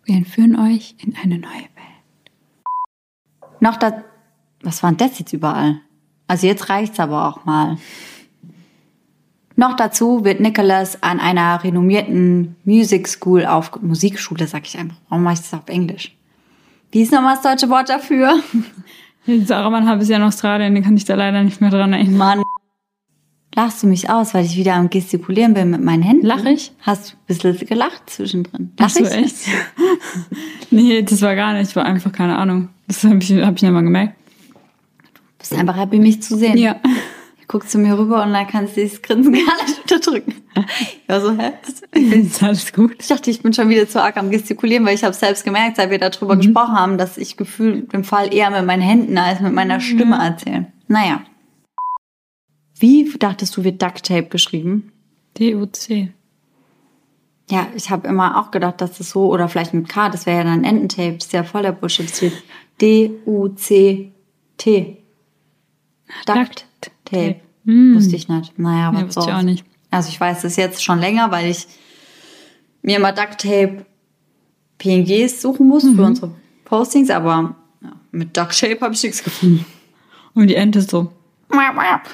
Wir entführen euch in eine neue Welt. Noch da, was war denn das jetzt überall? Also jetzt reicht's aber auch mal. Noch dazu wird Nicholas an einer renommierten Music School auf Musikschule, sag ich einfach. Warum mache ich das auf Englisch? Wie ist nochmal das deutsche Wort dafür? War ein halbes Jahr in Australien, die kann ich da leider nicht mehr dran erinnern. Mann. Lachst du mich aus, weil ich wieder am Gestikulieren bin mit meinen Händen? Lach ich? Hast du ein bisschen gelacht zwischendrin? Lach Ach so, ich? echt? nee, das war gar nicht, war einfach keine Ahnung. Das habe ich, hab ich nicht mal gemerkt. bist einfach happy, mich zu sehen. Ja. Guckst du mir rüber und dann kannst du dieses Grinsen gar nicht unterdrücken. Ja, so, hä? Ist alles gut. Ich dachte, ich bin schon wieder zu arg am Gestikulieren, weil ich habe selbst gemerkt, seit wir darüber gesprochen haben, dass ich gefühlt im Fall eher mit meinen Händen als mit meiner Stimme erzähle. Naja. Wie dachtest du, wird Duct Tape geschrieben? D-U-C. Ja, ich habe immer auch gedacht, dass das so, oder vielleicht mit K, das wäre ja dann Ententape, das ist ja voll der Bullshit. Das wird D-U-C-T. Duct Tape. Hm. Wusste ich nicht. Naja, was Ja, wusste ich auch nicht. Also ich weiß das jetzt schon länger, weil ich mir immer Duct Tape PNGs suchen muss Mhm. für unsere Postings, aber ja, mit Duct Tape habe ich nichts gefunden. Und die Ente so.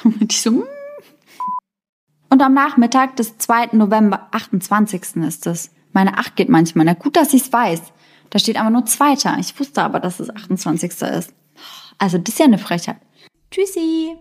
Und ich so, mm. Und am Nachmittag des 2. November, 28. ist es. Meine 8 geht manchmal. Na gut, dass ich es weiß. Da steht aber nur Zweiter. Ich wusste aber, dass es 28. ist. Also das ist ja eine Frechheit. Tschüssi.